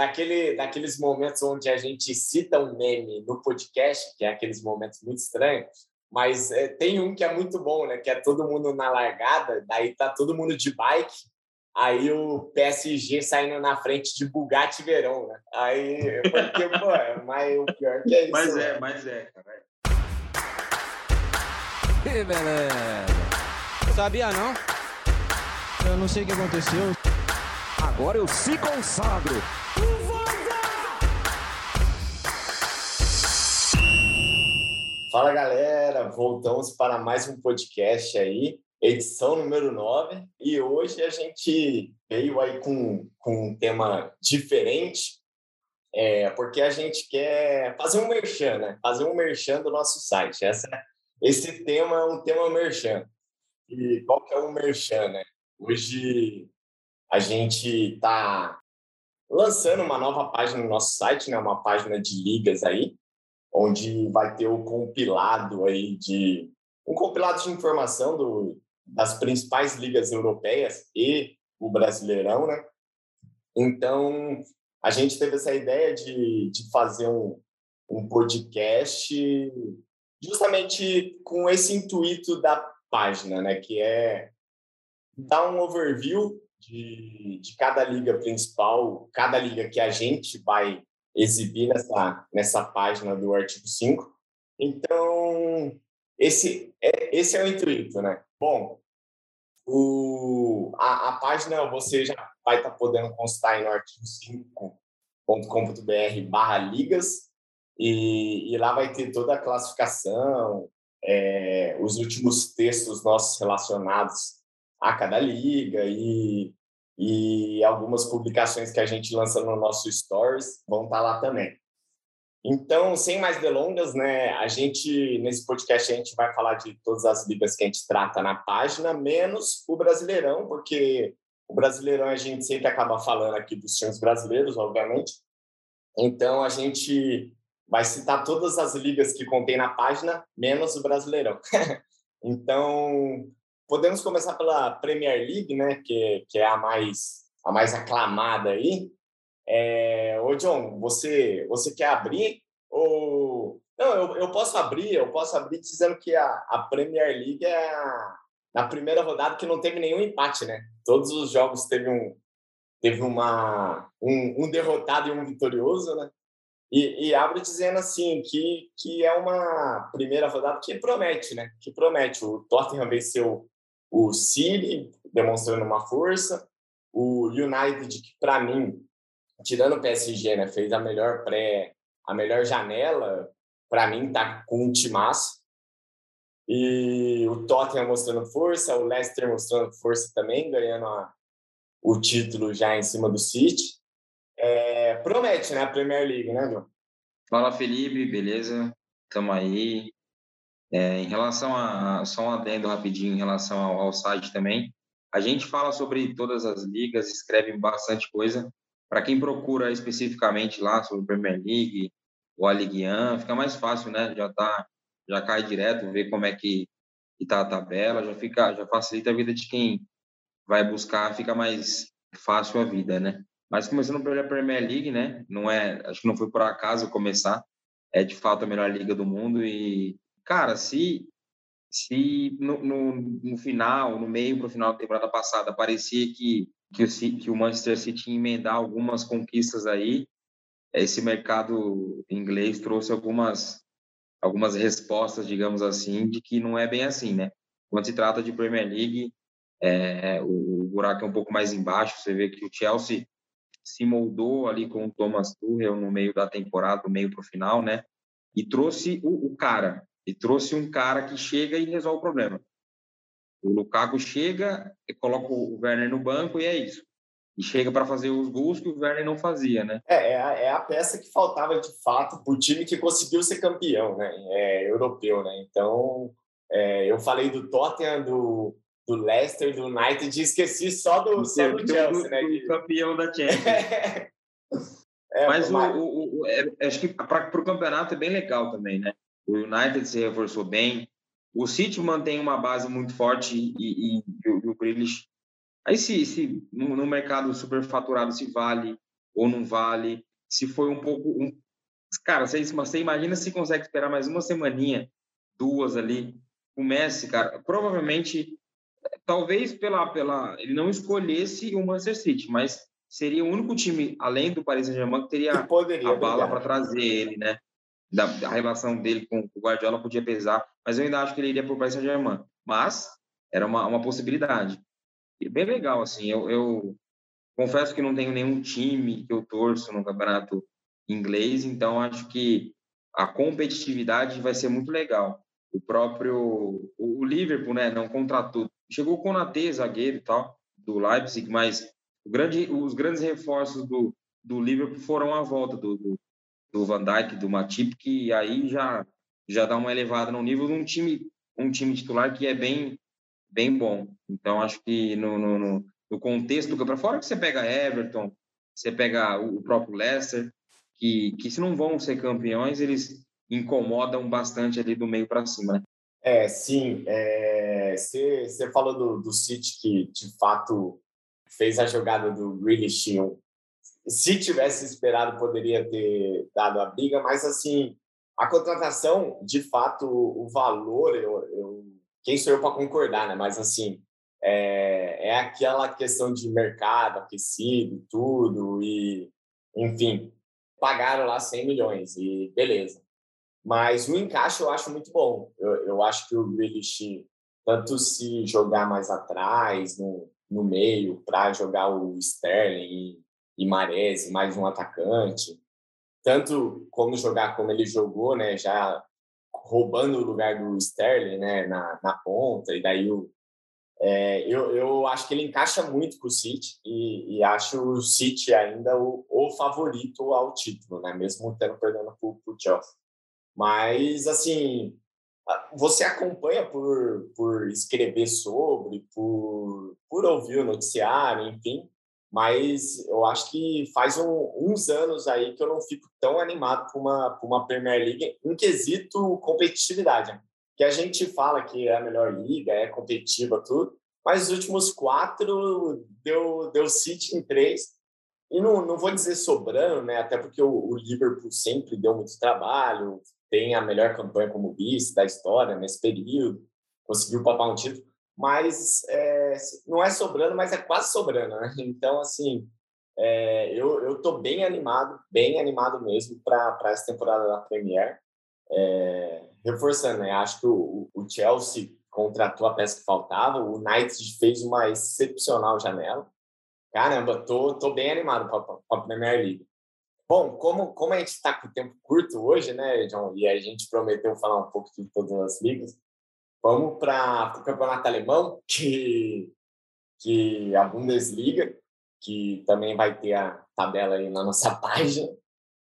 daquele, daqueles momentos onde a gente cita um meme no podcast, que é aqueles momentos muito estranhos, mas é, tem um que é muito bom, né? Que é todo mundo na largada, daí tá todo mundo de bike, aí o PSG saindo na frente de Bugatti Verão, né? Aí, porque, pô, é, mas o pior que é isso. Mas né? é, mas é, cara. Que beleza! Sabia não? Eu não sei o que aconteceu. Agora eu se consagro. Fala galera, voltamos para mais um podcast aí, edição número 9. E hoje a gente veio aí com, com um tema diferente, é, porque a gente quer fazer um merchan, né? Fazer um merchan do nosso site. Essa, esse tema é um tema merchan. E qual que é o merchan, né? Hoje a gente está lançando uma nova página no nosso site, né? Uma página de ligas aí, onde vai ter o compilado aí de um compilado de informação do, das principais ligas europeias e o Brasileirão, né? Então, a gente teve essa ideia de, de fazer um, um podcast justamente com esse intuito da página, né? Que é dar um overview de, de cada liga principal, cada liga que a gente vai exibir nessa, nessa página do artigo 5. Então, esse é, esse é o intuito, né? Bom, o, a, a página você já vai estar tá podendo constar aí no artigo 5.com.br barra ligas e, e, lá vai ter toda a classificação, é, os últimos textos nossos relacionados a cada liga e, e algumas publicações que a gente lança no nosso Stories vão estar lá também. Então, sem mais delongas, né, a gente, nesse podcast, a gente vai falar de todas as ligas que a gente trata na página, menos o Brasileirão, porque o Brasileirão a gente sempre acaba falando aqui dos times brasileiros, obviamente. Então, a gente vai citar todas as ligas que contém na página, menos o Brasileirão. então, podemos começar pela Premier League, né, que, que é a mais, a mais aclamada aí. É, ô, John, você, você quer abrir? Ou... Não, eu, eu posso abrir, eu posso abrir dizendo que a, a Premier League é a, na primeira rodada que não teve nenhum empate, né? Todos os jogos teve um, teve uma, um, um derrotado e um vitorioso, né? E, e abre dizendo assim que, que é uma primeira rodada que promete, né? Que promete. O Tottenham venceu o City, demonstrando uma força. O United, que para mim, tirando o PSG, né, fez a melhor pré, a melhor janela, para mim tá com um timaço. E o Tottenham mostrando força, o Leicester mostrando força também, ganhando a, o título já em cima do City. É, promete, né, a Premier League, né, meu? Fala, Felipe, beleza? Estamos aí. É, em relação a, só um adendo rapidinho em relação ao, ao, site também, a gente fala sobre todas as ligas, escreve bastante coisa. Para quem procura especificamente lá sobre Premier League ou a Ligue 1, fica mais fácil, né? Já tá, já cai direto, ver como é que está a tabela, já fica, já facilita a vida de quem vai buscar, fica mais fácil a vida, né? Mas começando pela Premier League, né? Não é, acho que não foi por acaso começar. É de fato a melhor liga do mundo e, cara, se se no, no, no final, no meio para o final da temporada passada, parecia que que o, que o Manchester City ia emendar algumas conquistas aí, esse mercado inglês trouxe algumas algumas respostas, digamos assim, de que não é bem assim, né? Quando se trata de Premier League, é, o, o buraco é um pouco mais embaixo. Você vê que o Chelsea se moldou ali com o Thomas Tuchel no meio da temporada, do meio para o final, né? E trouxe o, o, cara, e trouxe um cara que chega e resolve o problema. O Lukaku chega, coloca o Werner no banco e é isso. E chega para fazer os gols que o Werner não fazia, né? É, é a, é a peça que faltava de fato para o time que conseguiu ser campeão, né? É, europeu, né? Então, é, eu falei do Tottenham, do, do Leicester, do United, e esqueci só do, só do Chelsea, do, né? Do campeão da Champions. é, mas, mas... O, o, o é, acho que para o campeonato é bem legal também, né? O United se reforçou bem. O City mantém uma base muito forte e, e, e o, o Grealish... Aí se, se no, no mercado superfaturado se vale ou não vale, se foi um pouco... Um... Cara, você, você imagina se consegue esperar mais uma semaninha, duas ali, o Messi, cara, provavelmente, talvez pela, pela ele não escolhesse o Manchester City, mas seria o único time, além do Paris Saint-Germain, que teria que a bala para trazer ele, né? Da, a relação dele com o Guardiola podia pesar, mas eu ainda acho que ele iria para o Paris Saint-Germain. Mas era uma, uma possibilidade. E bem legal, assim. Eu, eu confesso que não tenho nenhum time que eu torço no campeonato inglês, então acho que a competitividade vai ser muito legal. O próprio o Liverpool, né, não contratou. Chegou o Konaté, zagueiro e tal, do Leipzig, mas grande, os grandes reforços do, do Liverpool foram a volta do, do, do Van Dijk, do Matip, que aí já já dá uma elevada no nível de um time um time titular que é bem bem bom. Então acho que no, no, no contexto do para fora que você pega Everton, você pega o próprio Leicester, que que se não vão ser campeões eles incomodam bastante ali do meio para cima, né? É, sim. É, você, você falou do, do City que, de fato, fez a jogada do Grealish. Se tivesse esperado, poderia ter dado a briga, mas assim, a contratação, de fato, o valor, eu, eu quem sou eu para concordar, né? Mas assim, é, é aquela questão de mercado aquecido, tudo, e enfim, pagaram lá 100 milhões e beleza. Mas o encaixe eu acho muito bom. Eu, eu acho que o Grealish, tanto se jogar mais atrás, no, no meio para jogar o Sterling e, Marese, mais um atacante. Tanto como jogar como ele jogou, né, já roubando o lugar do Sterling né, na, na ponta, e daí o, é, eu, eu acho que ele encaixa muito com o City e, e acho o City ainda o, o, favorito ao título, né, mesmo tendo perdendo para o Chelsea. Mas, assim, você acompanha por, por escrever sobre, por, por ouvir o noticiário, enfim, mas eu acho que faz um, uns anos aí que eu não fico tão animado com uma, uma Premier League em quesito competitividade. Né? Que a gente fala que é a melhor liga, é competitiva, tudo, mas os últimos quatro deu, deu City em três. E não, não vou dizer sobrando, né? até porque o, o Liverpool sempre deu muito trabalho, tem a melhor campanha como vice da história nesse período, conseguiu papar um título, mas é, não é sobrando, mas é quase sobrando, né? Então, assim, é, eu estou bem animado, bem animado mesmo para essa temporada da Premier. É, reforçando, né? Acho que o, o, Chelsea contratou a peça que faltava, o United fez uma excepcional janela. Caramba, tô, tô bem animado para a Premier League. Bom, como, como a gente está com tempo curto hoje, né, John, e a gente prometeu falar um pouco de todas as ligas, vamos para o campeonato alemão, que, que a Bundesliga, que também vai ter a tabela aí na nossa página.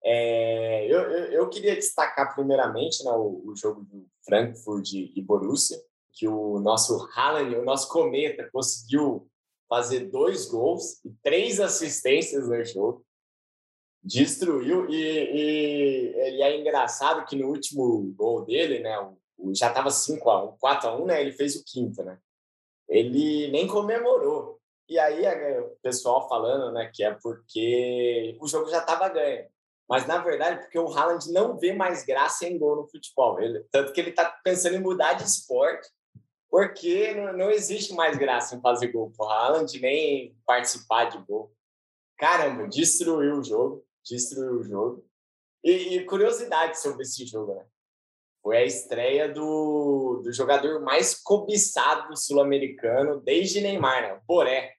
É, eu, eu, eu, queria destacar primeiramente né, o, o, jogo do Frankfurt e Borussia, que o nosso Haaland, o nosso cometa, conseguiu fazer dois gols e três assistências no jogo destruiu e, e, e, é engraçado que no último gol dele, né, o, já estava 5 a 1, 4 a 1, né, ele fez o quinto, né? Ele nem comemorou. E aí o pessoal falando, né, que é porque o jogo já estava ganho. Mas na verdade, porque o Haaland não vê mais graça em gol no futebol, ele, tanto que ele está pensando em mudar de esporte, porque não, não existe mais graça em fazer gol pro Haaland nem participar de gol. Caramba, destruiu o jogo destruiu o jogo. E, e, curiosidade sobre esse jogo, né? Foi a estreia do, do jogador mais cobiçado sul-americano desde Neymar, né? Boré.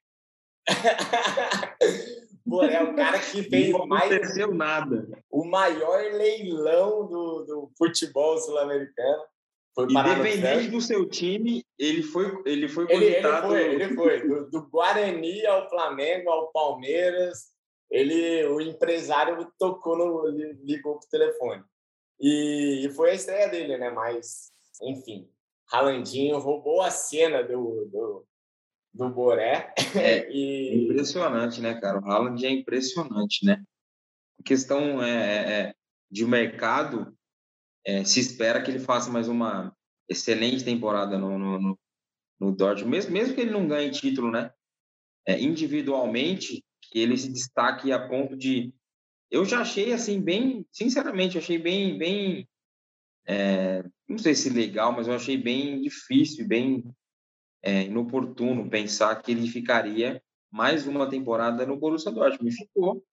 Boré, o cara que fez Não mais. aconteceu nada. O maior leilão do, do futebol sul-americano. Independente do seu time, ele foi ele foi ele, ele foi, ele foi do, do Guarani ao Flamengo ao Palmeiras ele, o empresário tocou no, ligou pro telefone. E, e foi a estreia dele, né? Mas, enfim, Ralandinho roubou a cena do, do, do Boré. É, e... Impressionante, né, cara? O Haaland é impressionante, né? A questão é, é, é de mercado, é, se espera que ele faça mais uma excelente temporada no, no, no, no Dortmund, mesmo, mesmo que ele não ganhe título, né? É, individualmente, que ele se destaque a ponto de eu já achei assim bem, sinceramente, achei bem, bem, é, não sei se legal, mas eu achei bem difícil, bem é, inoportuno pensar que ele ficaria mais uma temporada no Borussia Dortmund. Ficou.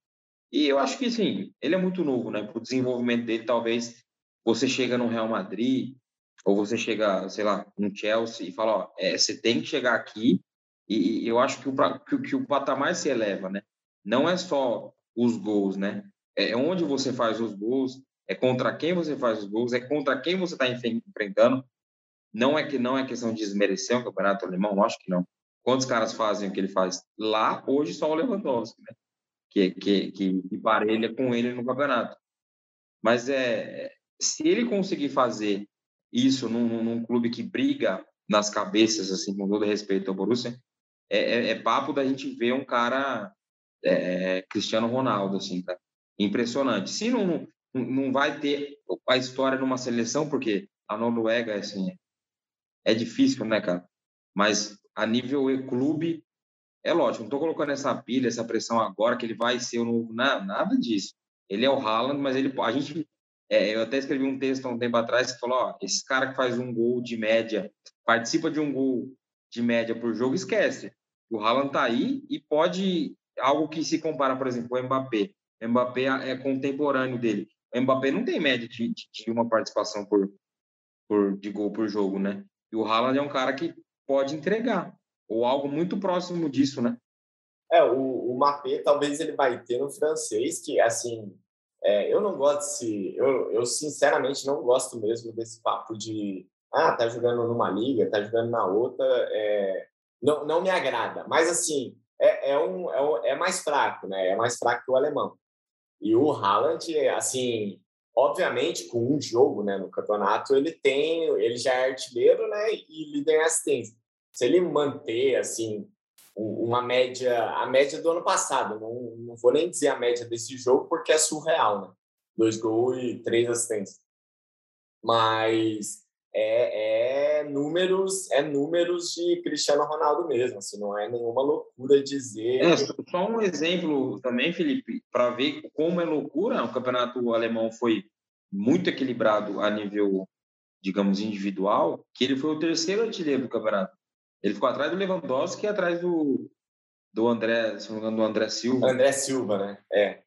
E eu acho que, sim, ele é muito novo, né? Para o desenvolvimento dele, talvez você chega no Real Madrid, ou você chega, sei lá, no Chelsea e fala, ó, é, você tem que chegar aqui e, e eu acho que o, que, que o patamar se eleva, né? Não é só os gols, né? É, é onde você faz os gols, é contra quem você faz os gols, é contra quem você está enfrentando. Não é que não é questão de desmerecer o campeonato alemão, acho que não. Quantos caras fazem o que ele faz lá? Hoje só o Lewandowski, né? Que, que, que, que parelha com ele no campeonato. Mas é, se ele conseguir fazer isso num, num clube que briga nas cabeças, assim, com todo respeito ao Borussia, é, é, é papo da gente ver um cara é, Cristiano Ronaldo, assim, tá? impressionante. Se não, não vai ter a história numa seleção, porque a Noruega, assim, é difícil, né, cara? Mas a nível clube, é lógico, não estou colocando essa pilha, essa pressão agora que ele vai ser o novo, não, nada disso. Ele é o Haaland, mas ele, a gente, é, eu até escrevi um texto há um tempo atrás que falou, ó, esse cara que faz um gol de média, participa de um gol de média por jogo, esquece. O Haaland tá aí e pode algo que se compara, por exemplo, o Mbappé. O Mbappé é contemporâneo dele. O Mbappé não tem média de, de uma participação por, por, de gol por jogo, né? E o Haaland é um cara que pode entregar, ou algo muito próximo disso, né? É, o, o talvez ele vai ter no francês, que assim, é, eu não gosto desse, eu, eu sinceramente não gosto mesmo desse papo de, ah, tá jogando numa liga, tá jogando na outra, é, não, não me agrada. Mas assim, é, é, um, é, um, é mais fraco, né? É mais fraco que o alemão. E o Haaland, assim, obviamente, com um jogo né, no campeonato, ele tem, ele já é artilheiro né, e líder em assistência. Se ele manter, assim, uma média, a média do ano passado, não, não vou nem dizer a média desse jogo, porque é surreal, né? Dois gols e três assistências. Mas é, é, números é números de Cristiano Ronaldo mesmo, assim, não é nenhuma loucura dizer. É, só um exemplo também, Felipe, para ver como é loucura, o campeonato alemão foi muito equilibrado a nível, digamos, individual, que ele foi o terceiro artilheiro do campeonato. Ele ficou atrás do Lewandowski e atrás do, do André, se não me engano, do André Silva. André Silva, né? É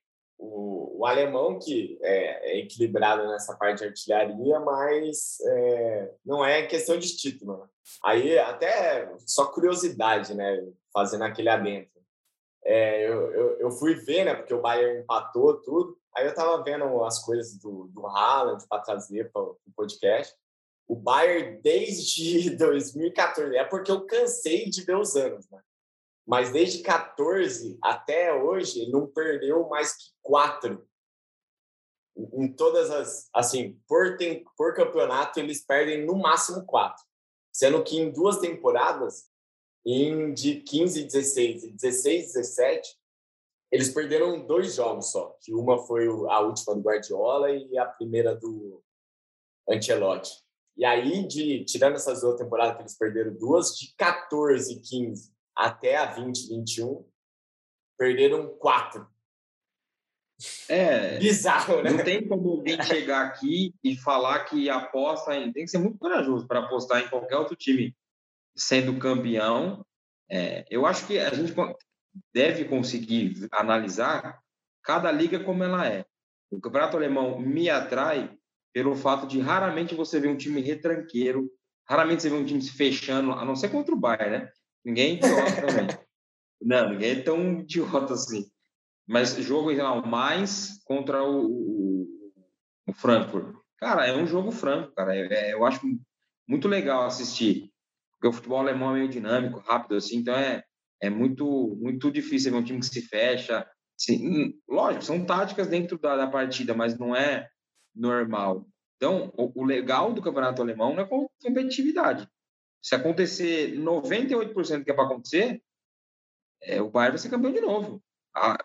o, alemão que é, é, equilibrado nessa parte de artilharia, mas é, não é questão de título. Né? Aí até só curiosidade, né? Fazendo aquele adentro. É, eu, eu, eu, fui ver, né? Porque o Bayern empatou tudo. Aí eu tava vendo as coisas do, do Haaland para trazer para o podcast. O Bayern desde 2014, é porque eu cansei de ver os anos, né? Mas desde 14 até hoje, ele não perdeu mais que quatro. Em todas as. Assim, por, tem, por campeonato, eles perdem no máximo quatro. Sendo que em duas temporadas, em de 15 16 e 16 17, eles perderam dois jogos só. Que uma foi a última do Guardiola e a primeira do Ancelotti. E aí, de, tirando essas duas temporadas que eles perderam duas, de 14 e 15 até a 2021, perderam quatro. É. Bizarro, né? Não tem como alguém chegar aqui e falar que aposta em. Tem que ser muito corajoso para apostar em qualquer outro time sendo campeão. É, eu acho que a gente deve conseguir analisar cada liga como ela é. O campeonato alemão me atrai pelo fato de raramente você ver um time retranqueiro, raramente você vê um time se fechando, a não ser contra o Bayern, né? Ninguém é idiota também. Não, ninguém é tão idiota assim. Mas jogo geral, mais contra o, o, Frankfurt. Cara, é um jogo franco, cara. É, é, eu acho muito legal assistir. Porque o futebol alemão é meio dinâmico, rápido, assim, então é, é muito, muito difícil ver um time que se fecha. Assim, lógico, são táticas dentro da, da partida, mas não é normal. Então, o legal do campeonato alemão não é competitividade. Se acontecer 98% que é para acontecer, é, o Bayern vai ser campeão de novo. A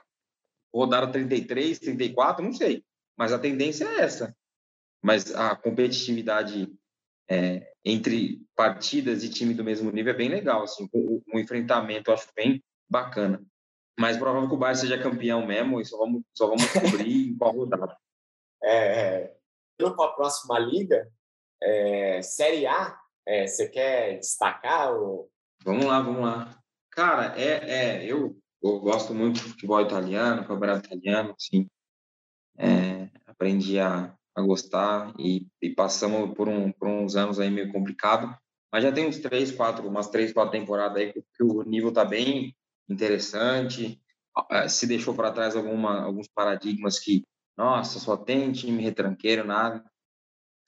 rodada 33, 34, não sei. Mas a tendência é essa. Mas a competitividade é, entre partidas e time do mesmo nível é bem legal. Assim, o, enfrentamento eu acho bem bacana. Mas provável que o Bayern seja campeão mesmo e só vamos, só vamos descobrir em qual rodada. É, é. Indo para a próxima liga, é, Série A, é, você quer destacar? Ou... Vamos lá, vamos lá. Cara, é, é eu, eu gosto muito de futebol italiano, campeonato italiano, assim. É, aprendi a, a gostar e, e, passamos por, um, por uns anos aí meio complicado, mas já tem uns três, quatro, umas três, quatro temporadas aí que, o nível tá bem interessante, é, se deixou para trás alguma, alguns paradigmas que, nossa, só tem time retranqueiro, nada.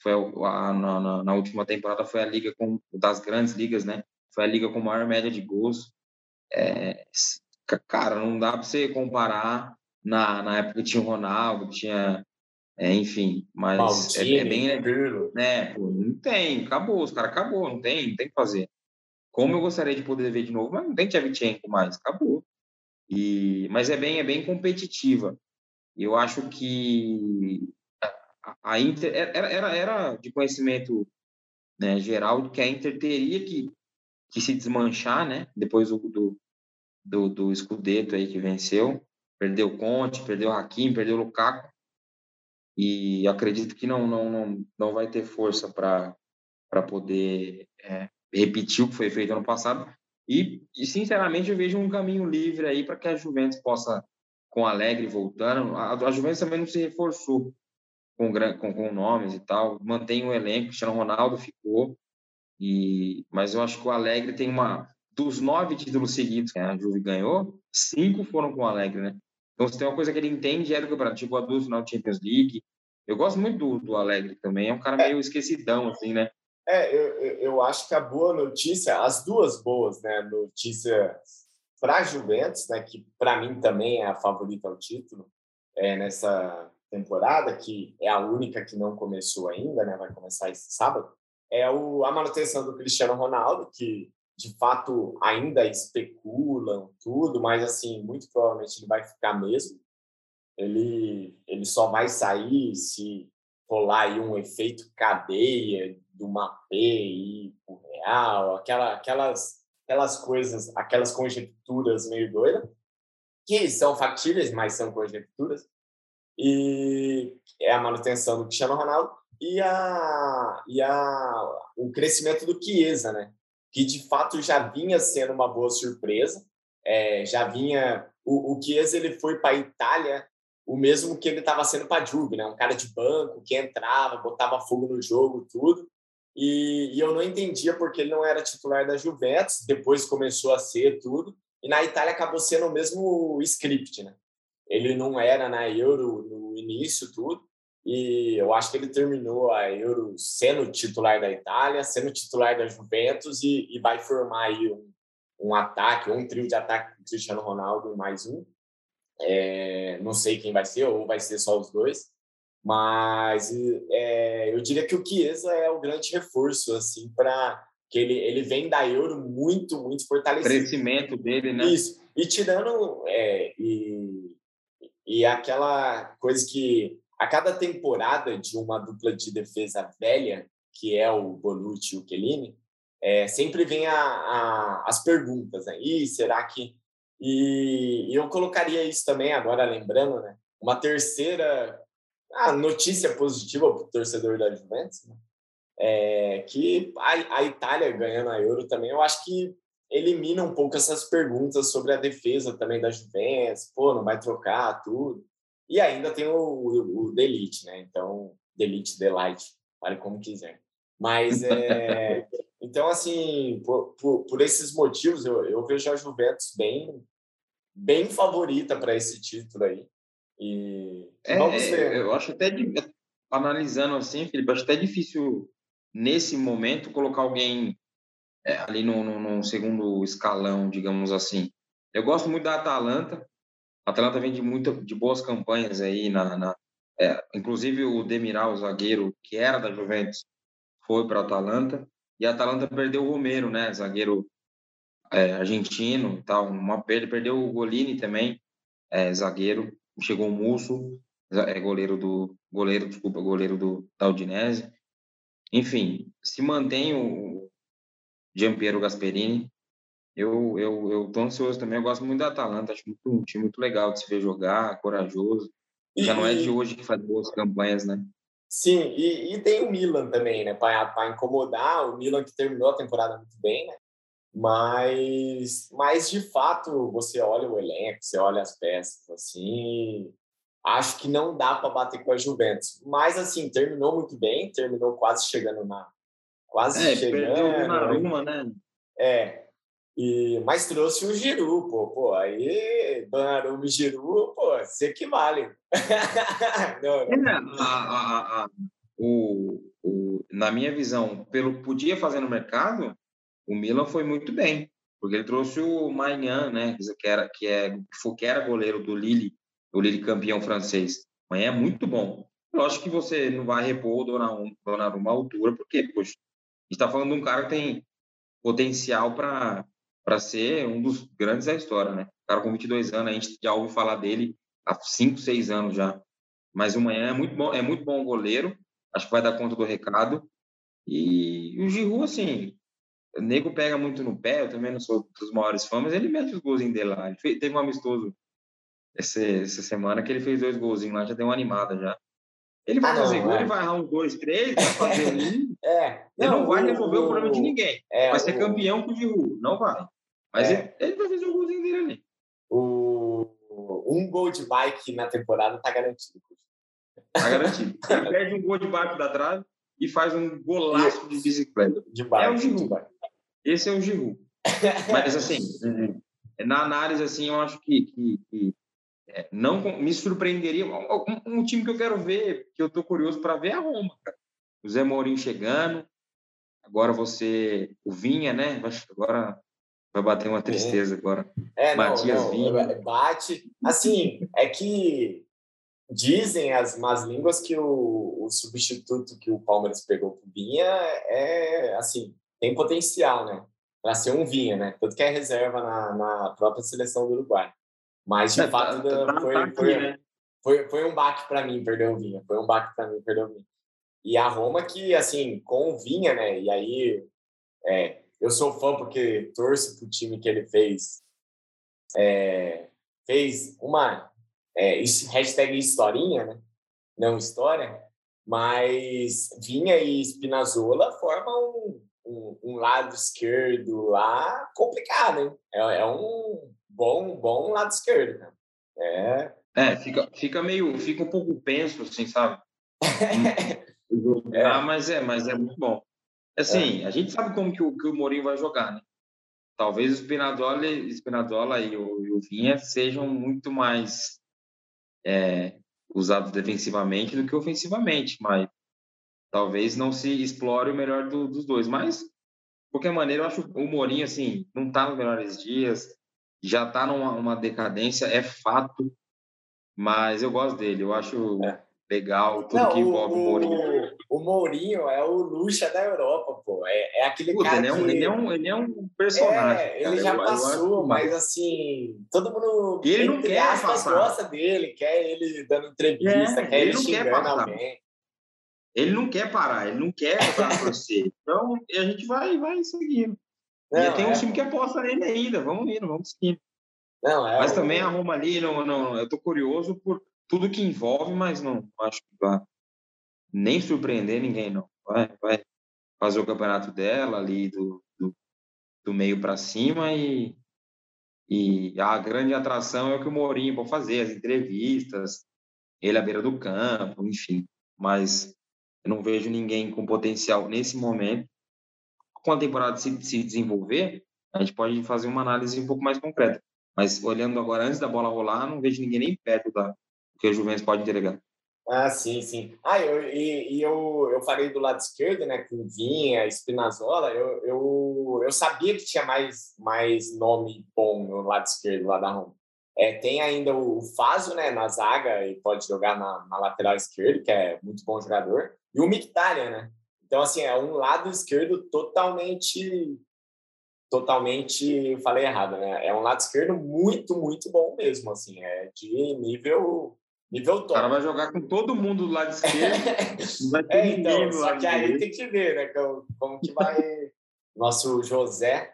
Foi a, na, na, última temporada foi a liga com das grandes ligas, né? Foi a liga com maior média de gols. É, cara, não dá para você comparar na, na época que tinha o Ronaldo, tinha é, enfim, mas é, é, bem né? Pô, não tem, acabou, os caras acabou, não tem, não tem que fazer. Como eu gostaria de poder ver de novo, mas não tem Tchevchenko mais, acabou. E, mas é bem, é bem competitiva. Eu acho que a, a Inter era, era, era de conhecimento né, geral que a Inter teria que, que se desmanchar, né? Depois do, do, do, do Scudetto aí que venceu, perdeu o Conte, perdeu o Hakim, perdeu o Lukaku. E acredito que não não não, não vai ter força para poder é, repetir o que foi feito ano passado. E, e, sinceramente eu vejo um caminho livre aí para que a Juventus possa com Alegre voltando a, a Juventus também não se reforçou com, com, com nomes e tal mantém o elenco Cristiano Ronaldo ficou. E mas eu acho que o Alegre tem uma dos nove títulos seguidos que a Juve ganhou cinco foram com o Alegre né então, se tem uma coisa que ele entende é do campeonato, tipo a do final Champions League. Eu gosto muito do, do Alegre também, é um cara é. meio esquecidão, assim, né? É, eu, eu acho que a boa notícia, as duas boas né, notícias para a Juventus, né, que para mim também é a favorita ao título é, nessa temporada, que é a única que não começou ainda, né, vai começar esse sábado, é o, a manutenção do Cristiano Ronaldo, que de fato ainda especulam tudo, mas assim, muito provavelmente ele vai ficar mesmo. Ele, ele só vai sair se rolar aí um efeito cadeia do MAP e o real, aquela, aquelas, aquelas coisas, aquelas conjecturas meio doidas, que são factíveis, mas são conjecturas. E é a manutenção do Cristiano Ronaldo e, a, e a, o crescimento do Chiesa, né? Que de fato já vinha sendo uma boa surpresa. É, já vinha o, o Chiesa ele foi para a Itália o mesmo que ele estava sendo para a Juve, né? Um cara de banco que entrava, botava fogo no jogo, tudo. E, e, eu não entendia porque ele não era titular da Juventus. Depois começou a ser tudo. E na Itália acabou sendo o mesmo script, né? Ele não era na Euro no início, tudo. E eu acho que ele terminou a Euro sendo titular da Itália, sendo titular da Juventus e, e vai formar aí um, um ataque, um trio de ataque com Cristiano Ronaldo mais um. É, não sei quem vai ser, ou vai ser só os dois. Mas é, eu diria que o Chiesa é o grande reforço, assim, para que ele, ele vem da Euro muito, muito fortalecido. O crescimento dele, né? Isso. E tirando... É, e, e aquela coisa que a cada temporada de uma dupla de defesa velha, que é o Bonucci e o Chiellini, é, sempre vem a, a, as perguntas, né? E será que... E, e, eu colocaria isso também, agora lembrando, né? Uma terceira ah, notícia positiva para o torcedor da Juventus, né? é que a, a Itália ganhando a Euro também, eu acho que elimina um pouco essas perguntas sobre a defesa também da Juventus, pô, não vai trocar tudo. E ainda tem o, o, o Delete, né? Então, Delete, Delight, fale como quiser. Mas, é... então, assim, por, por, por, esses motivos, eu, eu vejo a Juventus bem, bem favorita para esse título aí. E é, vamos ver. Eu acho até, analisando assim, Felipe, acho até difícil, nesse momento, colocar alguém é, ali no, no, no segundo escalão, digamos assim. Eu gosto muito da Atalanta, a Atalanta vem de, muita, de boas campanhas aí, na, na é, inclusive o Demiral, o zagueiro, que era da Juventus, foi para Atalanta, e a Atalanta perdeu o Romero, né, zagueiro é, argentino, tal, uma perda, perdeu o Golini também, é, zagueiro, chegou o Musso, é goleiro do goleiro, desculpa, goleiro do da Udinese. Enfim, se mantém o Giampiero Gasperini, eu, eu, eu tô ansioso também. Eu gosto muito da Atalanta. Acho muito, um time muito legal de se ver jogar, corajoso. Já não é de hoje que faz boas campanhas, né? Sim, e, e tem o Milan também, né? Para incomodar, o Milan que terminou a temporada muito bem, né? Mas, mas de fato, você olha o elenco, você olha as peças, assim, acho que não dá para bater com a Juventus. Mas, assim, terminou muito bem, terminou quase chegando na. Quase é, chegando. Perdeu o Donnarumma, né? É. E, mas trouxe o Giru, pô. Pô, aí, Donnarumma e Giru, pô, que vale. não, não. É, a, a, a, o, o, na minha visão, pelo podia fazer no mercado, o Milan foi muito bem, porque ele trouxe o Maignan, né, que era que é que era goleiro do Lille, o Lille campeão francês. Mas é muito bom. Lógico que você não vai repor o Donnarumma, uma altura, porque poxa, a gente está falando de um cara que tem potencial para para ser um dos grandes da história, né? O cara com 22 anos, a gente já ouve falar dele há 5, 6 anos já. Mas o Manhã é muito bom, é muito bom goleiro, acho que vai dar conta do recado. E o Giroud, assim, o nego pega muito no pé, eu também não sou dos maiores fãs, mas ele mete os golzinhos dele lá. Ele fez, teve um amistoso essa, essa semana que ele fez dois golzinhos lá, já deu uma animada já. Ele vai ah, fazer não, gol, é. ele vai errar uns dois, três, vai fazer um. é, ele não, vai resolver o, o problema de ninguém. É, vai ser o, campeão com o Giroud, não vai. Mas é. ele, ele, vai fazer o golzinho dele ali. O, um gol de bike na temporada tá garantido. Tá garantido. ele perde um gol de bike da trave e faz um golaço de bicicleta. De bike, é o Giroud. Esse é o Giroud. Mas, assim, na análise, assim, eu acho que, que, que é, não me surpreenderia. Um, um, time que eu quero ver, que eu estou curioso para ver, é a Roma, cara. O Zé Mourinho chegando. Agora você, o Vinha, né? Agora vai bater uma tristeza é. agora. É, Matias não, Vinha. Bate. Assim, é que dizem as más línguas que o, o substituto que o Palmeiras pegou pro Vinha é, assim, tem potencial, né? Para ser um Vinha, né? Tanto que é reserva na, na própria seleção do Uruguai. Mas, de é, fato, tá, tá, foi, tá aqui, foi, né? foi, foi, um baque para mim perder o Vinha. Foi um baque para mim perder o Vinha. E a Roma que, assim, com o Vinha, né? E aí, é, eu sou fã porque torço pro time que ele fez. É, fez uma é, hashtag historinha, né? Não história, mas Vinha e Spinazzola formam um, um, um lado esquerdo lá complicado, hein? É, é, um bom, bom lado esquerdo, né? É. É, fica, fica meio, fica um pouco penso, assim, sabe? é. mas é, mas é muito bom. Assim, é. a gente sabe como que o, que o Mourinho vai jogar, né? Talvez o Spinazzola, Spinazzola e, o, e o Vinha sejam muito mais é, usados defensivamente do que ofensivamente, mas talvez não se explore o melhor do, dos dois. Mas, de qualquer maneira, eu acho o Mourinho, assim, não está nos melhores dias, já está numa decadência, é fato, mas eu gosto dele, eu acho é. Legal tudo não, que envolve o, o Mourinho. O Mourinho é o Lucha da Europa, pô. É, é aquele Puta, cara ele é, um, que... ele, é um, ele é um personagem. É, ele já eu, passou, eu mas assim, todo mundo, ele não quer aspas, passar. gosta dele, quer ele dando entrevista, é, quer ele, ele xingando alguém. Ele não quer parar, ele não quer voltar a torcer. Então, a gente vai, vai seguindo. Não, e tem um é... time que aposta nele ainda. Vamos indo, vamos seguindo. Não, é mas o... também a Roma ali, não, não, eu tô curioso por tudo que envolve, mas não acho que vai nem surpreender ninguém, não. Vai, vai fazer o campeonato dela ali do, do, do meio para cima e, e a grande atração é o que o Mourinho pode fazer, as entrevistas, ele à beira do campo, enfim. Mas eu não vejo ninguém com potencial nesse momento. Com a temporada se, se desenvolver, a gente pode fazer uma análise um pouco mais concreta. Mas olhando agora antes da bola rolar, não vejo ninguém nem perto da que a Juventus pode entregar. Ah, sim, sim. Ah, eu, e, e, eu, eu falei do lado esquerdo, né, com Vinha, Spinazzola, eu, eu, eu sabia que tinha mais, mais nome bom no lado esquerdo, lá da Roma. É, tem ainda o Faso, né, na zaga, e pode jogar na, na lateral esquerda, que é muito bom jogador, e o Mkhitaryan, né? Então, assim, é um lado esquerdo totalmente totalmente, falei errado, né? É um lado esquerdo muito, muito bom mesmo, assim, é de nível nível top. O cara vai jogar com todo mundo do lado esquerdo, vai ter é, então, só que aí tem que ver, né, como, como que vai nosso José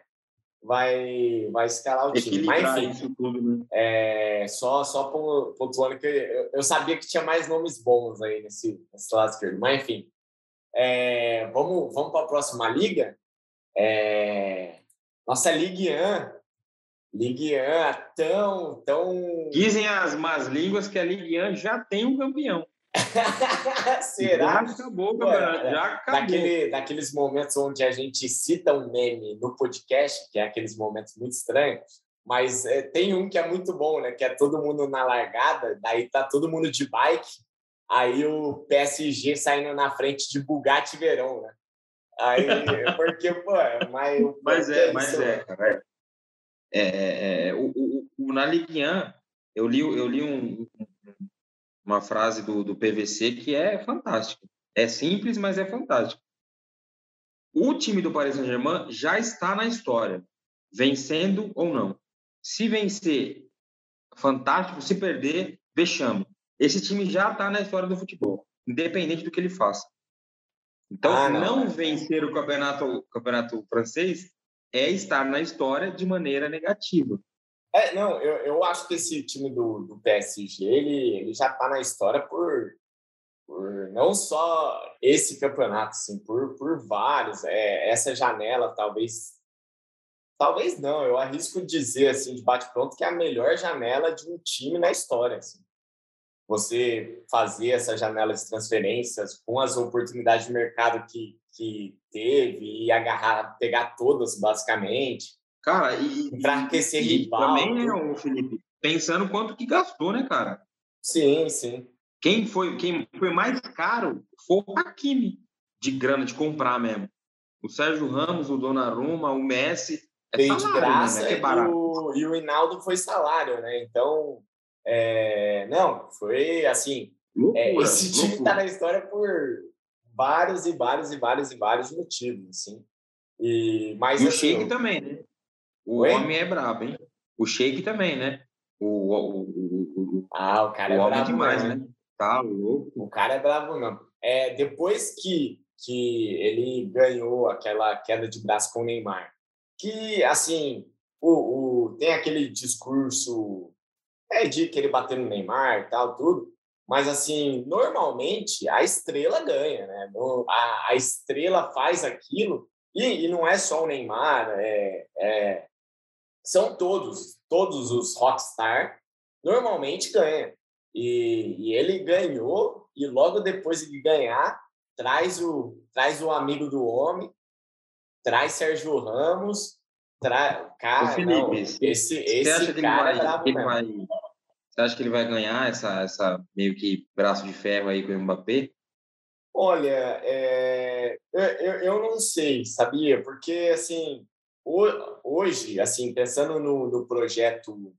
vai, vai escalar o time. Mas, enfim, tudo, né? é, só, só pontuando que eu, eu, sabia que tinha mais nomes bons aí nesse, nesse lado esquerdo. Mas, enfim, é, vamos, vamos para a próxima liga. É, nossa Ligue 1. Ligue 1 tão, tão... Dizem as más línguas que a Ligue 1 já tem um campeão. Será? Já acabou campeonato, já acabou. Daquele, daqueles momentos onde a gente cita um meme no podcast, que é aqueles momentos muito estranhos, mas é, tem um que é muito bom, né? Que é todo mundo na largada, daí tá todo mundo de bike, aí o PSG saindo na frente de Bugatti Verão, né? Aí, porque, pô, é mas... Mas é, mas é, cara. É, é, é, o, o, o, na Ligue 1, eu li, eu li um, uma frase do, do PVC que é fantástica. É simples, mas é fantástico. O time do Paris Saint-Germain já está na história, vencendo ou não. Se vencer, fantástico. Se perder, vexame. Esse time já está na história do futebol, independente do que ele faça. Então, ah, não. não. vencer o campeonato, o campeonato francês é estar na história de maneira negativa. É, não, eu, eu acho que esse time do, do PSG ele, ele já está na história por, por não só esse campeonato, assim, por, por vários. É, essa janela, talvez. Talvez não, eu arrisco dizer, assim, de bate-pronto, que é a melhor janela de um time na história. Assim. Você fazer essa janela de transferências com as oportunidades de mercado que, que teve e agarrar, pegar todas, basicamente Cara, e. Enfraquecer rival. Também, né, o Felipe? Pensando quanto que gastou, né, cara? Sim, sim. Quem foi, quem foi mais caro foi o Hakimi, de grana, de comprar mesmo. O Sérgio Ramos, o Donnarumma, o Messi. É Veio de graça né? é e, o, e o Hinaldo foi salário, né? Então, é, não, foi assim. Loucura, é, esse time está na história por vários e vários e vários e vários motivos, assim. E, mas, e assim, o Sheik também, né? O Oi? homem é brabo, hein? O Shake também, né? O, o, o, o ah, o cara o é homem brabo demais, né? né? Tá louco. O cara é brabo não. É, depois que, que ele ganhou aquela queda de braço com o Neymar, que, assim, o, o, tem aquele discurso é, de que ele bateu no Neymar e tal, tudo, mas, assim, normalmente a estrela ganha, né? A, a estrela faz aquilo e, e, não é só o Neymar, é, é, são todos, todos os rockstar normalmente ganham. E, e, ele ganhou e logo depois de ganhar traz o traz o amigo do homem, traz Sérgio Ramos, traz cara, Felipe, não, esse esse vai, é bravo vai, Você acha que ele vai ganhar essa essa meio que braço de ferro aí com o Mbappé? Olha, é, eu, eu não sei, sabia? Porque assim hoje, assim, pensando no, no projeto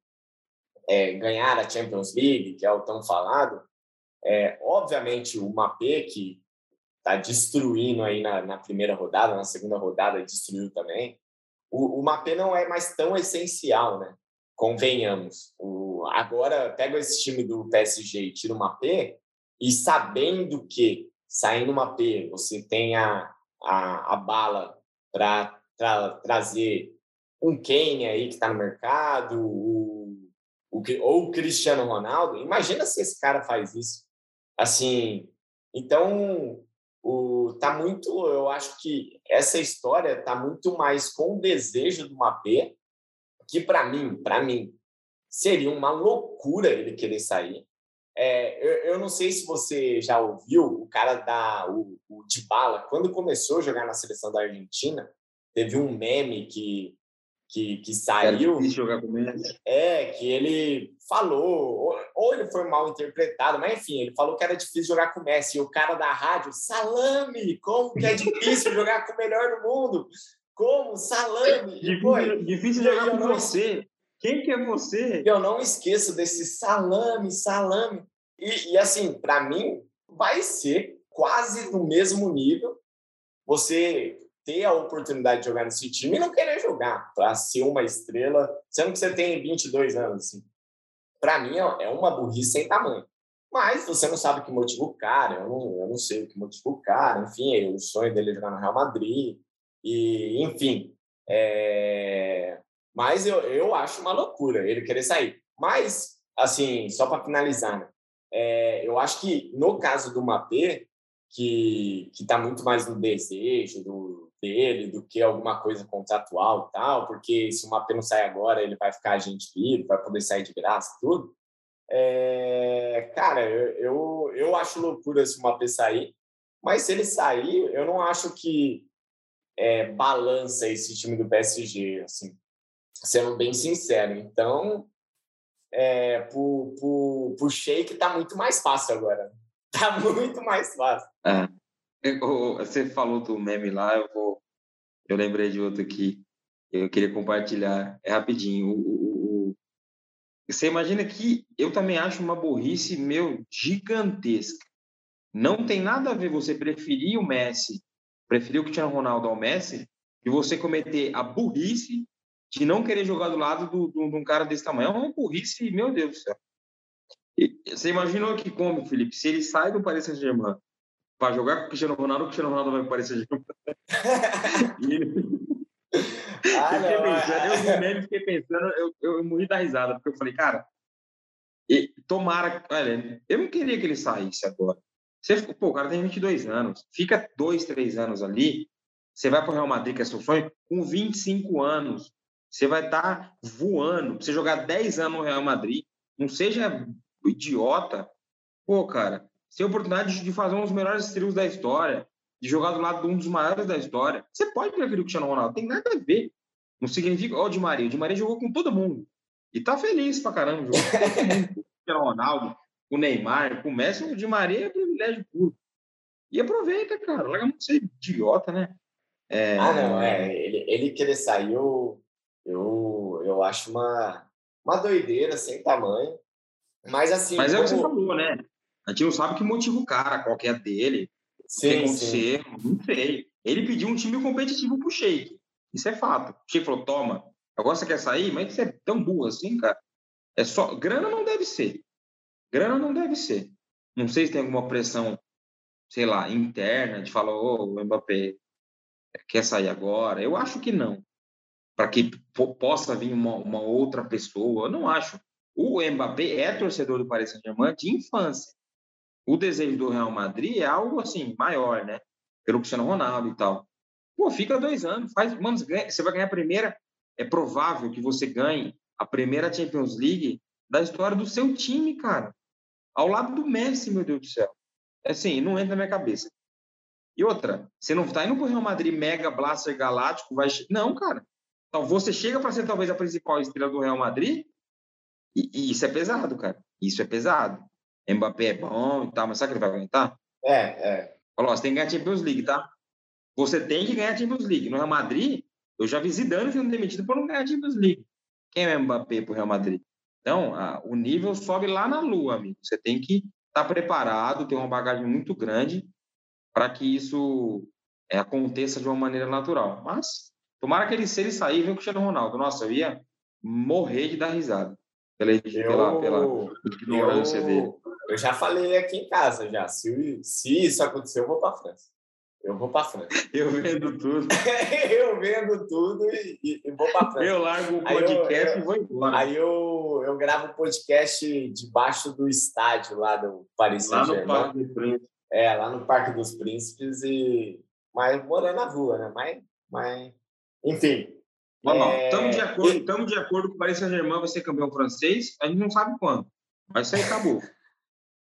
é, ganhar a Champions League, que é o tão falado, é, obviamente o Mbappé, que está destruindo aí na, na, primeira rodada, na segunda rodada destruiu também, o, o Mbappé não é mais tão essencial, né? Convenhamos. O, agora, pega esse time do PSG e tira o Mbappé, e sabendo que, saindo o Mbappé, você tem a, a, a bala para tra trazer um Kane aí que está no mercado, o, o, ou o Cristiano Ronaldo. Imagina se esse cara faz isso. Assim, então o, tá muito, eu acho que essa história tá muito mais com o desejo do Mbappé, que para mim, para mim, seria uma loucura ele querer sair. É, eu, eu, não sei se você já ouviu o cara da o, o Dybala, quando começou a jogar na seleção da Argentina, teve um meme que, que, que saiu. jogar com É, que ele falou, ou, ou, ele foi mal interpretado, mas enfim, ele falou que era difícil jogar com o Messi. E o cara da rádio, salame! Como que é difícil jogar com o melhor do mundo? Como? Salame! Difícil, difícil jogar com não... você. Quem que é você? Eu não esqueço desse salame, salame. E, e assim, para mim, vai ser quase no mesmo nível. Você ter a oportunidade de jogar nesse time e não querer jogar para ser uma estrela, sendo que você tem 22 anos. Assim. Para mim, é uma burrice sem tamanho. Mas você não sabe o que motiva o cara, eu não, eu não sei o que motiva o cara. Enfim, o sonho dele é jogar no Real Madrid. E, enfim, É... Mas eu, eu acho uma loucura ele querer sair. Mas, assim, só para finalizar, né? é, eu acho que no caso do Mapê, que está muito mais no desejo do, dele do que alguma coisa contratual e tal, porque se o Mapê não sair agora, ele vai ficar agente livre, vai poder sair de graça tudo. É, cara, eu, eu, eu acho loucura se o Mapê sair, mas se ele sair, eu não acho que é, balança esse time do PSG, assim, sendo bem sincero. Então, é, pro, pro, pro Sheik tá muito mais fácil agora. Tá muito mais fácil. É. Você falou do meme lá, eu vou. Eu lembrei de outro aqui. Eu queria compartilhar. É rapidinho. O, o, o... Você imagina que eu também acho uma burrice, meu, gigantesca. Não tem nada a ver você preferir o Messi, preferir o Cristiano Ronaldo ao Messi, e você cometer a burrice de não querer jogar do lado do, do, de um cara desse tamanho. É uma burrice, meu Deus do céu. E, você imaginou que como, Felipe, se ele sai do Paris Saint-Germain para jogar com o Cristiano Ronaldo, o Cristiano Ronaldo vai Paris Saint-Germain. ele... Ah, eu, fiquei pensando, eu vi meme, fiquei pensando, eu, eu, morri da risada, porque eu falei, cara, e, tomara, olha, eu não queria que ele saísse agora. Você, pô, o cara tem 22 anos, fica dois, três anos ali, você vai para o Real Madrid, que é seu sonho, com 25 anos, você vai estar tá voando. Você jogar 10 anos no Real Madrid, não seja idiota. Pô, cara, você tem a oportunidade de fazer um dos melhores trios da história, de jogar do lado de um dos maiores da história. Você pode preferir o Cristiano Ronaldo, tem nada a ver. Não significa, ó, oh, o Di Maria. O Di Maria jogou com todo mundo. E tá feliz pra caramba, jogou com todo mundo. o Cristiano Ronaldo, o Neymar, com o Messi, o Di Maria é privilégio puro. E aproveita, cara. Larga muito ser idiota, né? É... Ah, não, é. Ele, ele querer sair, eu, eu, eu acho uma, uma doideira sem tamanho. Mas assim. Mas é o que você falou, né? A gente não sabe que motivo o cara, qual que é dele. Sim, o que aconteceu, não sei. Ele pediu um time competitivo pro Sheik. Isso é fato. O Sheik falou: toma, agora você quer sair? Mas você é tão burro assim, cara. É só. Grana não deve ser. Grana não deve ser. Não sei se tem alguma pressão, sei lá, interna, de falar, ô, oh, o Mbappé quer sair agora. Eu acho que não para que possa vir uma, uma, outra pessoa. Eu não acho. O Mbappé é torcedor do Paris Saint-Germain de infância. O desejo do Real Madrid é algo assim maior, né? Pelo Cristiano Ronaldo e tal. Pô, fica dois anos, faz, mano, você vai ganhar a primeira. É provável que você ganhe a primeira Champions League da história do seu time, cara. Ao lado do Messi, meu Deus do céu. É assim, não entra na minha cabeça. E outra, você não está indo pro Real Madrid Mega Blaster Galáctico, vai. Não, cara. Então, você chega para ser talvez a principal estrela do Real Madrid, e, e, isso é pesado, cara. Isso é pesado. Mbappé é bom e tal, mas sabe que ele vai aguentar? É, é. Falou, você tem que ganhar a Champions League, tá? Você tem que ganhar a Champions League. No Real Madrid, eu já vi Zidane sendo demitido por não ganhar a Champions League. Quem é o Mbappé pro Real Madrid? Então, a, o nível sobe lá na lua, amigo. Você tem que estar tá preparado, ter uma bagagem muito grande para que isso é, aconteça de uma maneira natural. Mas Tomara que ele, se ele sair, venha com o Cristiano Ronaldo. Nossa, eu ia morrer de dar risada pela, eu, pela, pela ignorância eu, dele. Eu já falei aqui em casa, já. Se, se isso acontecer, eu vou para a França. Eu vou para a França. Eu vendo tudo. eu vendo tudo e, e, e vou para a França. Eu largo o podcast eu, e vou embora. Aí eu, eu gravo o podcast debaixo do estádio lá do Paris Saint-Germain. Lá no Parque dos Príncipes. É, lá no Parque dos Príncipes e... Mas morando na rua, né? Mas, mas enfim. Estamos é... de, acordo, e... de acordo com o Paris Saint-Germain vai ser campeão francês, a gente não sabe quando. Mas isso aí acabou.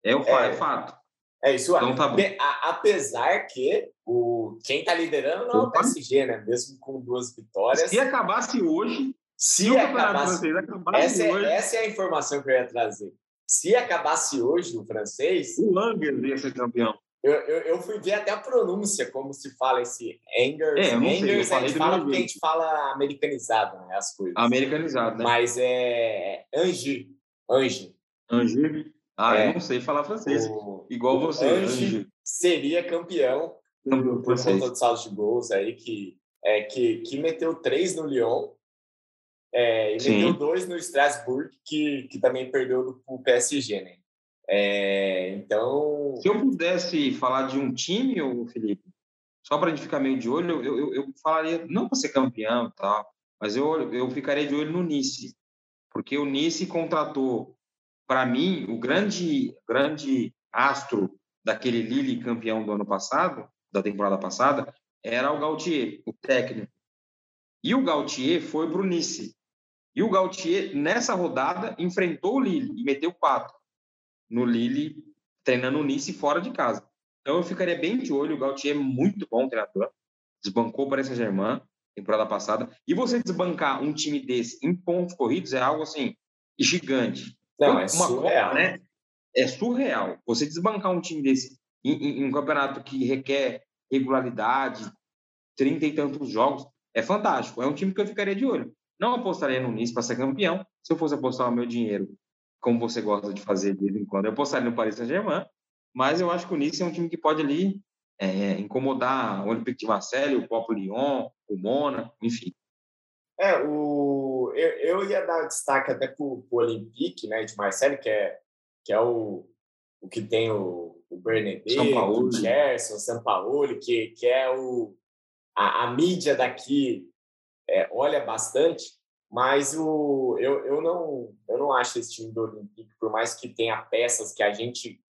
É, o é, é fato. É isso. Então, tá. Apesar que o, quem está liderando não Opa. é o PSG, né? Mesmo com duas vitórias. Se acabasse hoje. Se, se acabasse, francês acabasse essa, é, hoje, essa é a informação que eu ia trazer. Se acabasse hoje o francês. O Langer ia ser campeão. Eu, eu, eu, fui ver até a pronúncia, como se fala esse Angers. É, Angers a gente fala porque a gente fala americanizado, né? As coisas. Americanizado, né? Mas é Ange. Ange. Ange. Ah, é. eu não sei falar francês. O, Igual você. Ange, seria campeão por, por conta de saldo de gols aí, que, é, que, que meteu três no Lyon. É, e Sim. meteu dois no Strasbourg, que, que também perdeu o PSG, né? É, então. Se eu pudesse falar de um time, Felipe, só para a gente ficar meio de olho, eu, eu, eu falaria, não para ser campeão e tal, mas eu, eu ficaria de olho no Nice, porque o Nice contratou, para mim, o grande, grande astro daquele Lille campeão do ano passado, da temporada passada, era o Gautier, o técnico. E o Gautier foi o Nice. E o Gautier, nessa rodada, enfrentou o Lille e meteu quatro no Lille, treinando o Nice fora de casa. Então eu ficaria bem de olho. O Gautier é muito bom treinador. Desbancou para essa Germain temporada passada. E você desbancar um time desse em pontos corridos é algo assim gigante. Não, é uma surreal. Copa, né? É surreal. Você desbancar um time desse em, em, um campeonato que requer regularidade, trinta e tantos jogos, é fantástico. É um time que eu ficaria de olho. Não apostaria no Nice para ser campeão. Se eu fosse apostar o meu dinheiro, como você gosta de fazer de vez em quando, eu apostaria no Paris Saint-Germain. Mas eu acho que o Nice é um time que pode ali é, incomodar o Olympique de Marseille, o próprio Lyon, o Mona, enfim. É, o, eu, eu ia dar destaque até para o Olympique né, de Marseille, que é, que é o, o que tem o, o Bernadette, o Gerson, o Sampaoli, que, que é o, a, a mídia daqui é, olha bastante, mas o, eu, eu, não, eu não acho esse time do Olympique, por mais que tenha peças que a gente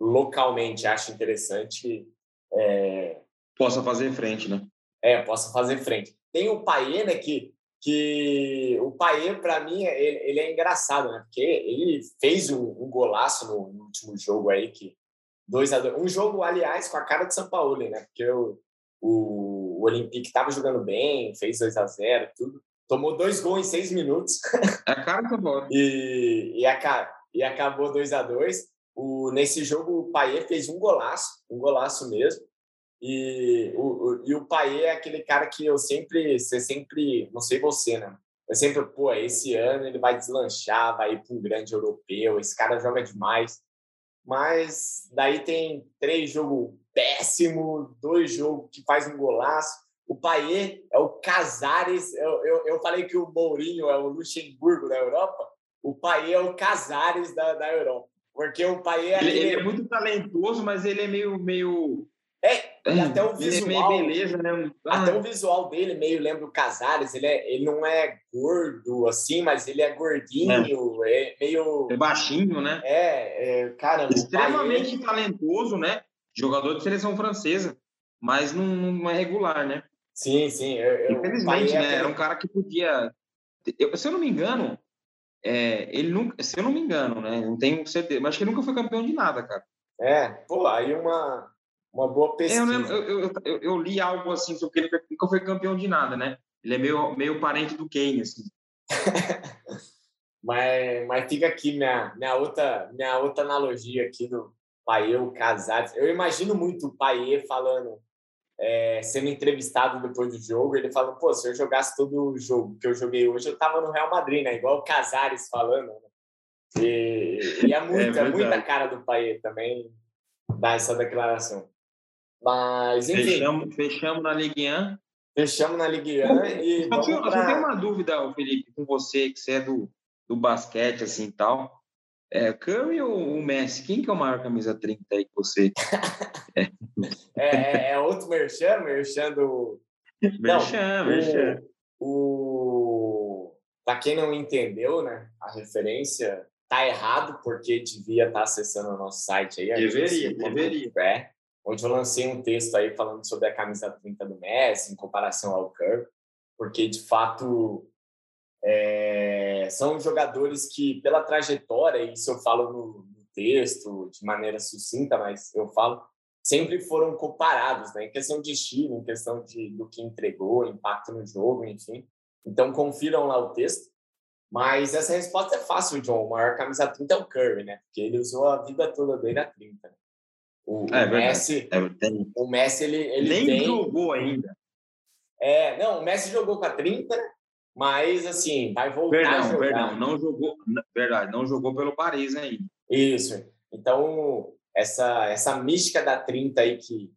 localmente acha interessante. É... Possa fazer frente, né? É, possa fazer frente. Tem o Paê, né, que, que o Paê, para mim, ele, ele, é engraçado, né? Porque ele fez um, um golaço no, no, último jogo aí, que 2 a 2 Um jogo, aliás, com a cara de São Paulo, né? Porque o, o, o Olympique estava jogando bem, fez 2 a 0 tudo. Tomou dois gols em seis minutos. É a cara do e, e, a, e acabou 2 a 2 o, nesse jogo, o Paier fez um golaço, um golaço mesmo. E o, o, e o Paier é aquele cara que eu sempre, você sempre, não sei você, né? Eu sempre, pô, esse ano ele vai deslanchar, vai ir para um grande europeu, esse cara joga demais. Mas daí tem três jogos péssimo, dois jogos que faz um golaço. O Paier é o Casares. Eu, eu, eu falei que o Mourinho é o Luxemburgo da Europa. O Paier é o Casares da, da Europa. Porque o pai é. Ele, ele, é muito talentoso, mas ele é meio. meio... É, e até o visual. Ele é meio beleza, né? Ah. Até o visual dele meio lembra o Casares. Ele, é, ele não é gordo assim, mas ele é gordinho, é, é meio. É baixinho, né? É, é cara. Extremamente talentoso, né? Jogador de seleção francesa, mas não, não é regular, né? Sim, sim. Eu, Infelizmente, né? Era um cara que podia. Eu, se eu não me engano, é, ele nunca, se eu não me engano, né? Não tenho certeza, mas acho que ele nunca foi campeão de nada, cara. É, pô, aí uma, uma boa pesquisa. Eu, eu, eu, eu, li algo assim sobre que ele nunca foi campeão de nada, né? Ele é meio, meio parente do Kane, assim. mas, mas fica aqui minha, minha, outra, minha outra analogia aqui do Paier Casares. Eu imagino muito o Paier falando é, sendo entrevistado depois do jogo, ele falou, pô, se eu jogasse todo o jogo que eu joguei hoje, eu tava no Real Madrid, né? Igual o Casares falando. Né? E, e, é, muito, é, é muita cara do Paier também dar essa declaração. Mas, enfim... Fechamos, fechamos na Ligue 1. Fechamos na Ligue 1 e eu, eu, pra... eu tenho uma dúvida, Felipe, com você, que você é do, do basquete, assim, e tal. É, Curry ou o Messi? Quem que é o maior camisa 30 aí que você... é. É, é, outro merchan, merchan do... Merchan, merchan. O... o... Para quem não entendeu, né, a referência tá errado, porque devia estar tá acessando o nosso site aí. Deveria, deveria. É, onde eu lancei um texto aí falando sobre a camisa 30 do Messi em comparação ao Curry, porque, de fato, é, são jogadores que, pela trajetória, isso eu falo no, no, texto de maneira sucinta, mas eu falo, sempre foram comparados, né? em questão de estilo, em questão de, do que entregou, impacto no jogo, enfim. Então, confiram lá o texto. Mas essa resposta é fácil, John. O maior camisa 30 é o Curry, né? Porque ele usou a vida toda dele a 30. O, é, o Messi, é, o Messi, ele, ele Nem tem... jogou ainda. É, não, o Messi jogou com a 30, mas assim, vai voltar perdão, a jogar. Perdão, não jogou, verdade, não jogou pelo Paris ainda. Isso. Então, essa essa mística da 30 aí que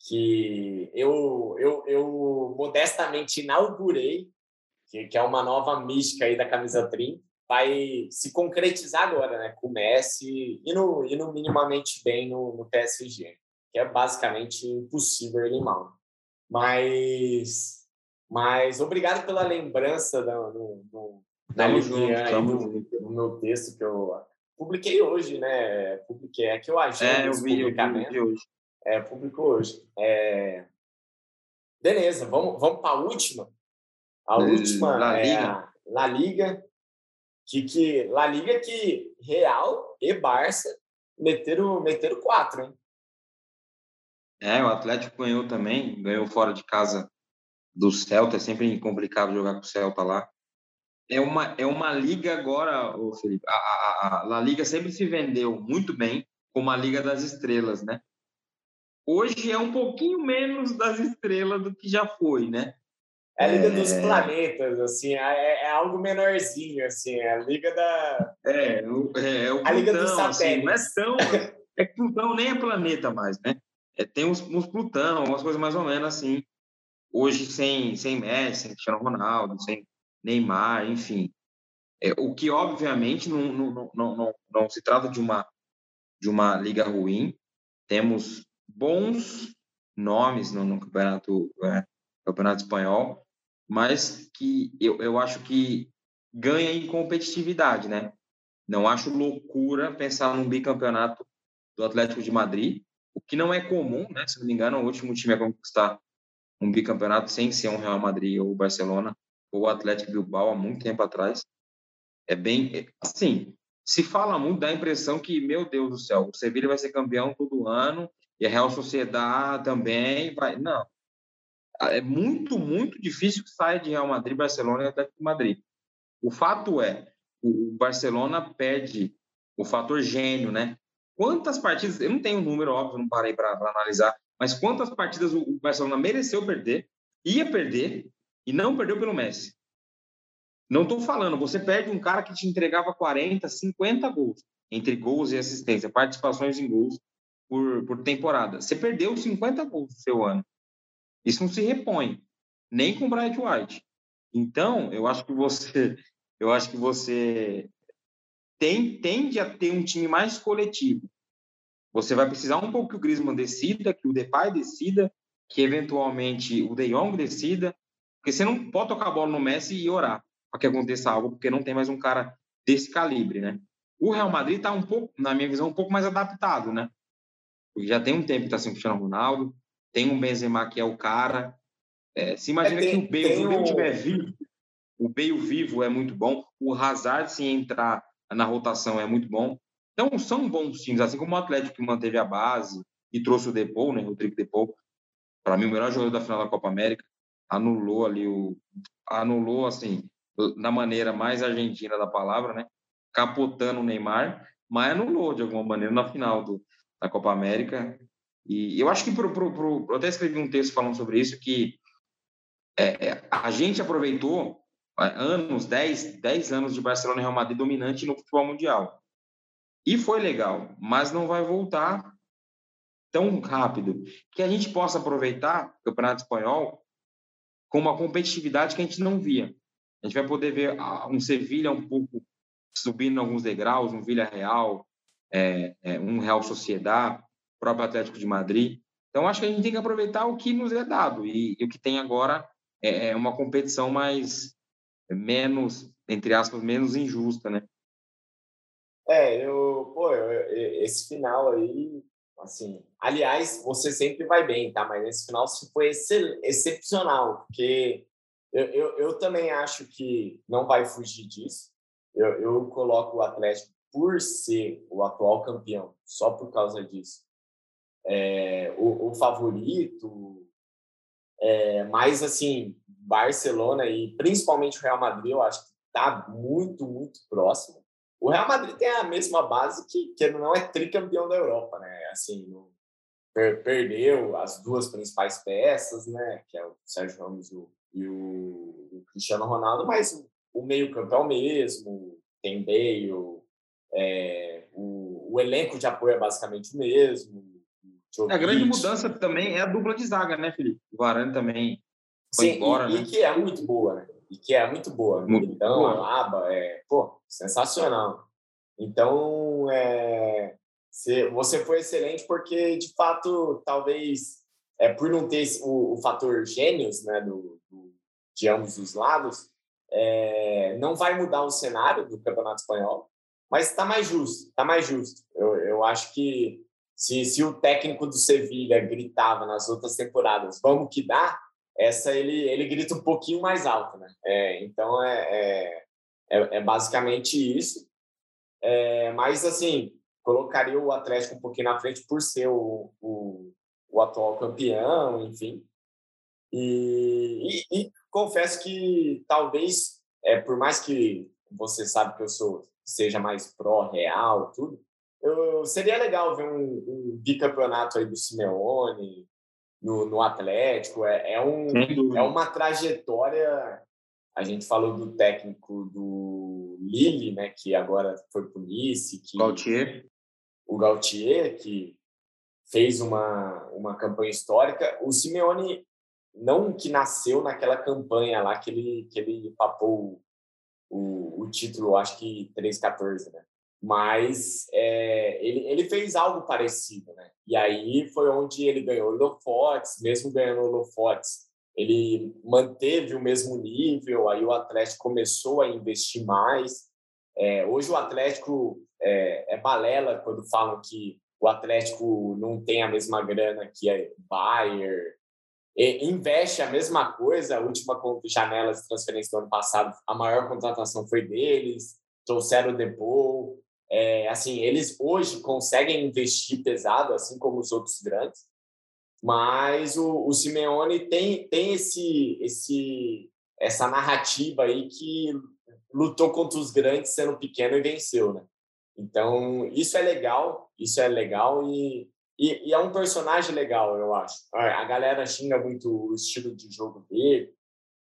que eu eu, eu modestamente inaugurei, que, que é uma nova mística aí da camisa 30, vai se concretizar agora, né, com o Messi e no, e no minimamente bem no, no PSG, que é basicamente impossível ele mal. Mas, mas obrigado pela lembrança do, do, do, da Livian no, no meu texto que eu publiquei hoje, né? Publiquei, é que eu agendo é, eu vi, publicamento. Eu vi hoje. É, publicou hoje. É... Beleza, vamos, vamos para a última. A última La é a La Liga. Que, que, La Liga que Real e Barça meteram, meteram quatro, hein? É, o Atlético ganhou também, ganhou fora de casa do Celta, é sempre complicado jogar com o Celta lá. É uma, é uma liga agora, ô Felipe, a, a, a La Liga sempre se vendeu muito bem como a Liga das Estrelas, né? Hoje é um pouquinho menos das estrelas do que já foi, né? É a Liga é... dos Planetas, assim, é, é, é, algo menorzinho, assim, é a Liga da... É, o, é, o Plutão, a Liga dos Satélites. Assim, não é tão... É que Plutão nem é planeta mais, né? É, tem uns, uns Plutão, umas coisas mais ou menos assim. Hoje sem, sem Messi, sem Cristiano Ronaldo, sem Neymar, enfim. É, o que, obviamente, não, não, não, não, não se trata de uma, de uma liga ruim. Temos bons nomes no, no campeonato, é, campeonato espanhol, mas que eu, eu acho que ganha em competitividade, né? Não acho loucura pensar num bicampeonato do Atlético de Madrid, o que não é comum, né? Se não me engano, o último time a conquistar um bicampeonato sem ser um Real Madrid ou Barcelona ou Atlético Bilbao há muito tempo atrás. É bem, assim, se fala muito, dá a impressão que, meu Deus do céu, o Sevilla vai ser campeão todo ano e a Real Sociedade também vai. Não. É muito, muito difícil que saia de Real Madrid, Barcelona e Atlético de Madrid. O fato é, o Barcelona perde o fator gênio, né? Quantas partidas, eu não tenho um número óbvio, não parei para analisar, mas quantas partidas o Barcelona mereceu perder, ia perder e não perdeu pelo Messi. Não estou falando, você perde um cara que te entregava 40, 50 gols, entre gols e assistência, participações em gols por, por temporada. Você perdeu 50 gols no seu ano. Isso não se repõe, nem com Bright White. Então, eu acho que você, eu acho que você tem, tende a ter um time mais coletivo. Você vai precisar um pouco que o Griezmann decida, que o Depay decida, que eventualmente o De Jong decida, porque você não pode tocar a bola no Messi e orar para que aconteça algo, porque não tem mais um cara desse calibre, né? O Real Madrid está um pouco, na minha visão, um pouco mais adaptado, né? Porque já tem um tempo que está sem o Cristiano Ronaldo, tem um Benzema que é o cara. É, se imagina é, tem, que o Bale, se o Bale estiver vivo, o Bale vivo é muito bom, o Hazard, se entrar na rotação é muito bom. Então, são bons times, assim como o Atlético que manteve a base e trouxe o Depou, né, o Rodrigo Depou, para mim o melhor jogador da final da Copa América, anulou ali o anulou assim, da maneira mais argentina da palavra, né, capotando o Neymar, mas anulou de alguma maneira na final do, da Copa América. E eu acho que pro, pro, pro, eu até escrevi um texto falando sobre isso que é, é a gente aproveitou anos, 10, 10 anos de Barcelona e Real Madrid dominante no futebol mundial. E foi legal, mas não vai voltar tão rápido. Que a gente possa aproveitar o Campeonato Espanhol com uma competitividade que a gente não via. A gente vai poder ver ah, um Sevilha um pouco subindo alguns degraus, um Vila Real, é, é, um Real Sociedade, próprio Atlético de Madrid. Então, acho que a gente tem que aproveitar o que nos é dado. E, e o que tem agora é, é uma competição mais menos, entre aspas, menos injusta, né? É, eu, pô, eu, esse final aí, assim, aliás, você sempre vai bem, tá? Mas esse final foi excepcional, porque eu, eu, eu, também acho que não vai fugir disso. Eu, eu coloco o Atlético por ser o atual campeão, só por causa disso. É, o, o favorito, é, mas assim, Barcelona e principalmente o Real Madrid, eu acho que está muito, muito próximo. O Real Madrid tem a mesma base que, que não é tricampeão da Europa, né? Assim, no, per, perdeu as duas principais peças, né? Que é o Sérgio Ramos e o, e o, o Cristiano Ronaldo, mas o, o meio-campo é o mesmo, tem Bale, é, o, o elenco de apoio é basicamente o mesmo. A grande mudança também é a dupla de zaga, né, Felipe? O Varane também foi Sim, embora, e, né? e que é muito boa, né? E que é muito boa. Muito então, boa. a Aba é, pô, sensacional. Então, é, você foi excelente porque, de fato, talvez é, por não ter o, o fator gênios né, do, do, de ambos os lados, é, não vai mudar o cenário do Campeonato Espanhol, mas está mais justo, está mais justo. Eu, eu acho que se, se o técnico do Sevilha gritava nas outras temporadas, vamos que dá, essa ele, ele grita um pouquinho mais alto, né? É, então é, é, é, é basicamente isso. É, mas assim, colocaria o Atlético um pouquinho na frente por ser o, o, o atual campeão, enfim. E, e, e, confesso que talvez, é, por mais que você sabe que eu sou seja mais pró-real, tudo, eu, seria legal ver um, um bicampeonato aí do Simeone no, no Atlético. É, é, um, é uma trajetória. A gente falou do técnico do Lille, né, que agora foi para o Nice. Que, Gautier. O Gautier, que fez uma, uma campanha histórica. O Simeone, não que nasceu naquela campanha lá que ele, que ele papou o, o título, acho que 3-14, né? Mas é, ele, ele fez algo parecido, né? E aí foi onde ele ganhou o Lofotes, mesmo ganhando o Lofotes, ele manteve o mesmo nível, aí o Atlético começou a investir mais. É, hoje o Atlético é, é balela quando falam que o Atlético não tem a mesma grana que a Bayern, investe a mesma coisa. A última janela de transferência do ano passado, a maior contratação foi deles, trouxeram o Depou. É, assim, eles hoje conseguem investir pesado, assim como os outros grandes, mas o, o Simeone tem, tem esse, esse, essa narrativa aí que lutou contra os grandes sendo pequeno e venceu, né? Então, isso é legal, isso é legal e, e, e, é um personagem legal, eu acho. A galera xinga muito o estilo de jogo dele.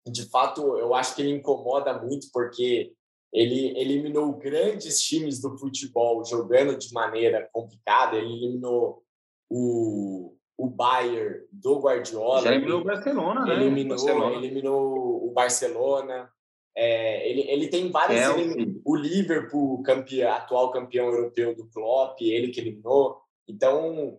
De fato, eu acho que ele incomoda muito porque ele eliminou grandes times do futebol jogando de maneira complicada. Ele eliminou o, o Bayern do Guardiola. Já eliminou o Barcelona, né? Eliminou, Barcelona. eliminou o Barcelona. É, ele, ele tem vários. o Liverpool, campeão, atual campeão europeu do Klopp, ele que eliminou. Então,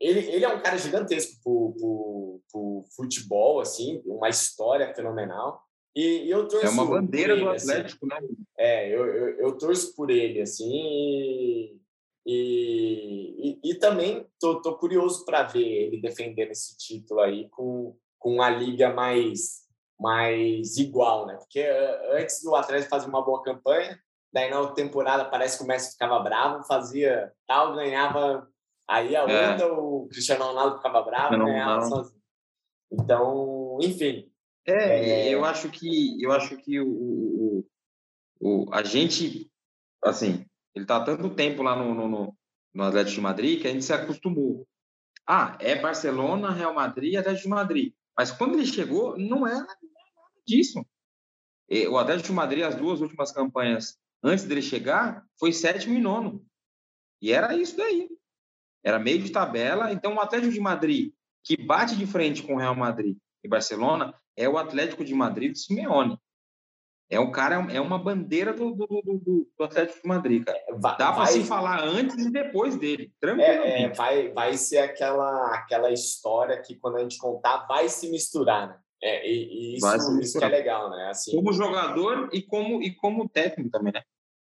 ele, ele é um cara gigantesco pro, pro, futebol, assim, uma história fenomenal. E, e eu torço É uma bandeira ele, do assim. Atlético, assim. né? É, eu, eu, eu, torço por ele, assim, e, e, e, também tô, tô curioso para ver ele defendendo esse título aí com, com a liga mais mais igual, né? Porque eh, antes o Atlético fazia uma boa campanha, daí na outra temporada parece que o Messi ficava bravo, fazia tal, ganhava, aí a é. outra é. o Cristiano Ronaldo ficava bravo, não, ganhava sozinho. Então, enfim. É, é, eu acho que eu acho que o, o, o, a gente, assim, ele tá há tanto tempo lá no, no, no Atlético de Madrid que a gente se acostumou. Ah, é Barcelona, Real Madrid, Atlético de Madrid. Mas quando ele chegou, não era nada disso. O Atlético de Madrid, as duas últimas campanhas antes dele chegar, foi sétimo e nono. E era isso daí. Era meio de tabela. Então, o Atlético de Madrid, que bate de frente com o Real Madrid e Barcelona, é o Atlético de Madrid do Simeone. É um cara, é uma bandeira do, do, do, do Atlético de Madrid, cara. É, Dá para se falar antes e depois dele, tranquilamente. É, é, vai, vai ser aquela, aquela história que quando a gente contar vai se misturar, né? É, e, e isso, isso que é legal, né? Assim, como jogador e como, e como técnico também, né?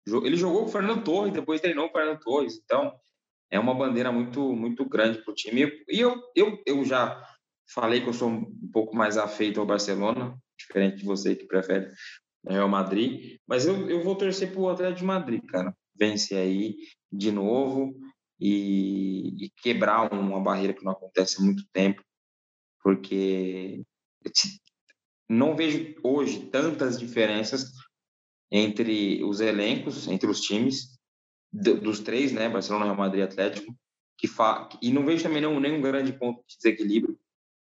Ele jogou com o Fernando Torres, depois treinou o Fernando Torres. Então, é uma bandeira muito, muito grande para o time. E eu, eu, eu já falei que eu sou um pouco mais afeito ao Barcelona, diferente de você que prefere Real Madrid, mas eu, eu vou torcer para o Atlético de Madrid, cara. Vence aí de novo e, e, quebrar uma barreira que não acontece há muito tempo, porque não vejo hoje tantas diferenças entre os elencos, entre os times dos três, né, Barcelona, Real Madrid, Atlético, que fa... e não vejo também nenhum, nenhum grande ponto de desequilíbrio.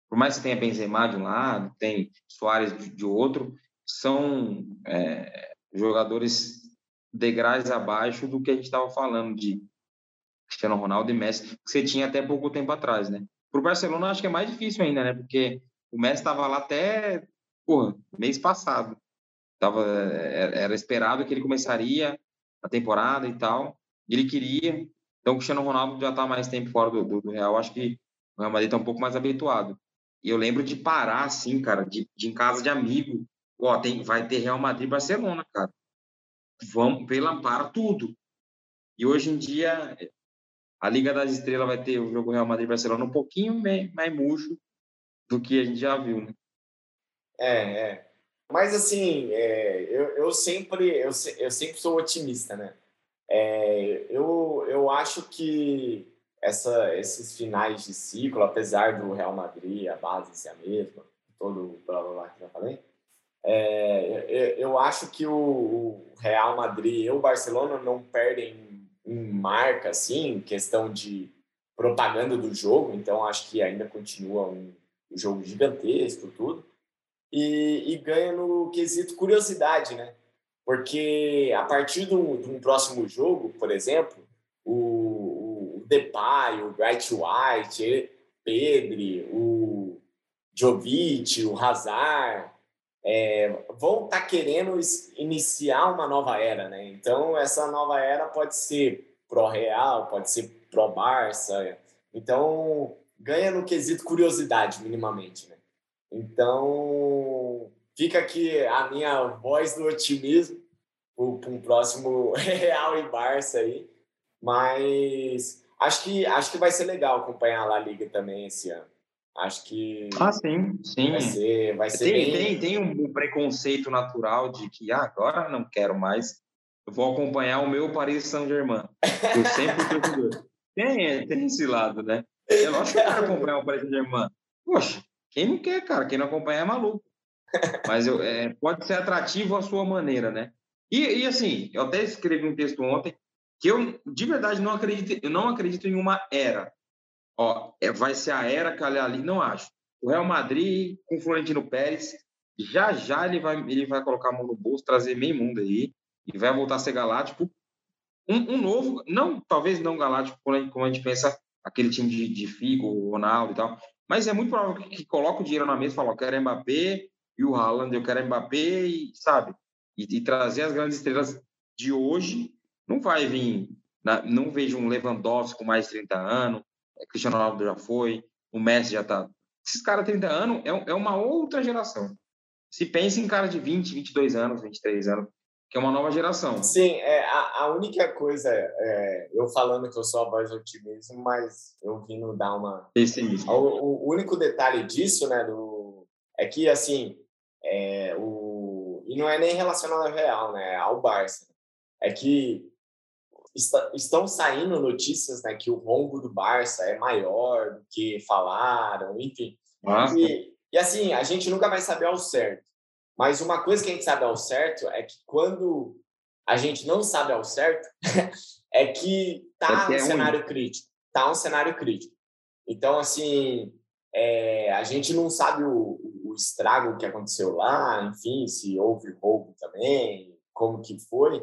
Por mais que tenha Benzema de um lado, tem Soares de, outro, são é, jogadores degraus abaixo do que a gente estava falando de Cristiano Ronaldo e Messi, que você tinha até pouco tempo atrás, né? Para o Barcelona, acho que é mais difícil ainda, né? Porque o Messi estava lá até porra, mês passado. Tava, era esperado que ele começaria a temporada e tal. Ele queria, Então, o Cristiano Ronaldo já está mais tempo fora do, do, do Real. Acho que o Real Madrid está um pouco mais habituado. E eu lembro de parar, assim, cara, de, de em casa de amigo. Ó, tem, vai ter Real Madrid e Barcelona, cara. Vamos, pela, para tudo. E hoje em dia, a Liga das Estrelas vai ter o jogo Real Madrid e Barcelona um pouquinho mais, mais murcho do que a gente já viu, né? É, é. Mas assim, é, eu, eu, sempre, eu, eu sempre sou otimista, né? É, eu, eu acho que essa, esses finais de ciclo, apesar do Real Madrid, a base ser a mesma, todo o blá blá blá que eu falei, é, eu acho que o, Real Madrid e o Barcelona não perdem em marca, assim, questão de propaganda do jogo, então acho que ainda continua um, um jogo gigantesco, tudo, e, e ganha no quesito curiosidade, né? Porque a partir de um, de um próximo jogo, por exemplo, o Depay, o Bright White, Pedri, o Jovic, o Hazard, é, vão estar tá querendo iniciar uma nova era, né? Então, essa nova era pode ser pró-Real, pode ser pró-Barça. Então, ganha no quesito curiosidade, minimamente, né? Então, fica aqui a minha voz do otimismo para um próximo Real e Barça aí. Mas acho que, acho que vai ser legal acompanhar a La Liga também esse ano. Acho que. Ah, sim, sim. Vai ser, vai ser tem, bem... tem, tem um preconceito natural de que ah, agora não quero mais. Eu vou acompanhar o meu Paris Saint-Germain. Eu sempre fui tem, tem esse lado, né? É lógico que eu quero acompanhar o Paris Saint-Germain. Poxa, quem não quer, cara? Quem não acompanha é maluco. Mas eu, é, pode ser atrativo à sua maneira, né? E, e, assim, eu até escrevi um texto ontem que eu, de verdade, não acredito, eu não acredito em uma era. Ó, é, vai ser a era que ali, não acho. O Real Madrid com Florentino Pérez, já já ele vai, ele vai colocar a mão no bolso, trazer meio mundo aí e vai voltar a ser galáctico. Um, um novo, não, talvez não galáctico, como a gente pensa aquele time de, de Figo, Ronaldo e tal, mas é muito provável que, que coloque o dinheiro na mesa fale, eu quero Mbappé e o Haaland, eu quero Mbappé, e, sabe? E, e trazer as grandes estrelas de hoje. Não vai vir, não vejo um Lewandowski com mais de 30 anos, é, Cristiano Ronaldo já foi, o Messi já está. Esses caras 30 anos é, é uma outra geração. Se pensa em cara de 20, 22 anos, 23 anos, que é uma nova geração. Sim, é, a, a única coisa, é, eu falando que eu sou a voz do otimismo, mas eu vindo dar uma... Pessimismo. O, o, único detalhe disso, né, do, é que, assim, é, o, e não é nem relacionado ao Real, né, ao Barça, é que está, estão saindo notícias, né, que o rombo do Barça é maior do que falaram, enfim. E, e, assim, a gente nunca vai saber ao certo. Mas uma coisa que a gente sabe ao certo é que quando a gente não sabe ao certo, é que tá é um cenário crítico. Tá um cenário crítico. Então, assim, é, a gente não sabe o, o estrago que aconteceu lá, enfim, se houve roubo também, como que foi,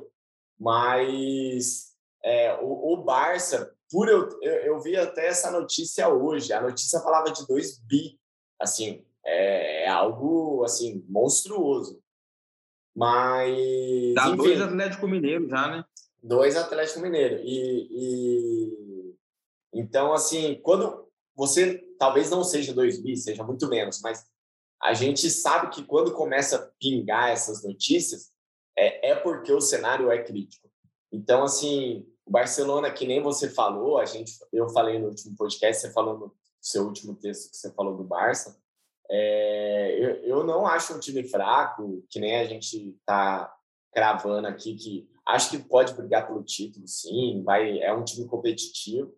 mas é, o, o, Barça, por eu, eu, eu, vi até essa notícia hoje, a notícia falava de 2 bi, assim, é, é algo assim monstruoso. Mas. Dá enfim, dois Atlético Mineiro já, né? Dois Atlético Mineiro. E, e, então, assim, quando você talvez não seja dois bi, seja muito menos, mas a gente sabe que quando começa a pingar essas notícias, é, é porque o cenário é crítico. Então, assim, o Barcelona, que nem você falou, a gente, eu falei no último podcast, você falou no seu último texto que você falou do Barça, é, eu, eu não acho um time fraco, que nem a gente está cravando aqui, que acho que pode brigar pelo título, sim, vai, é um time competitivo,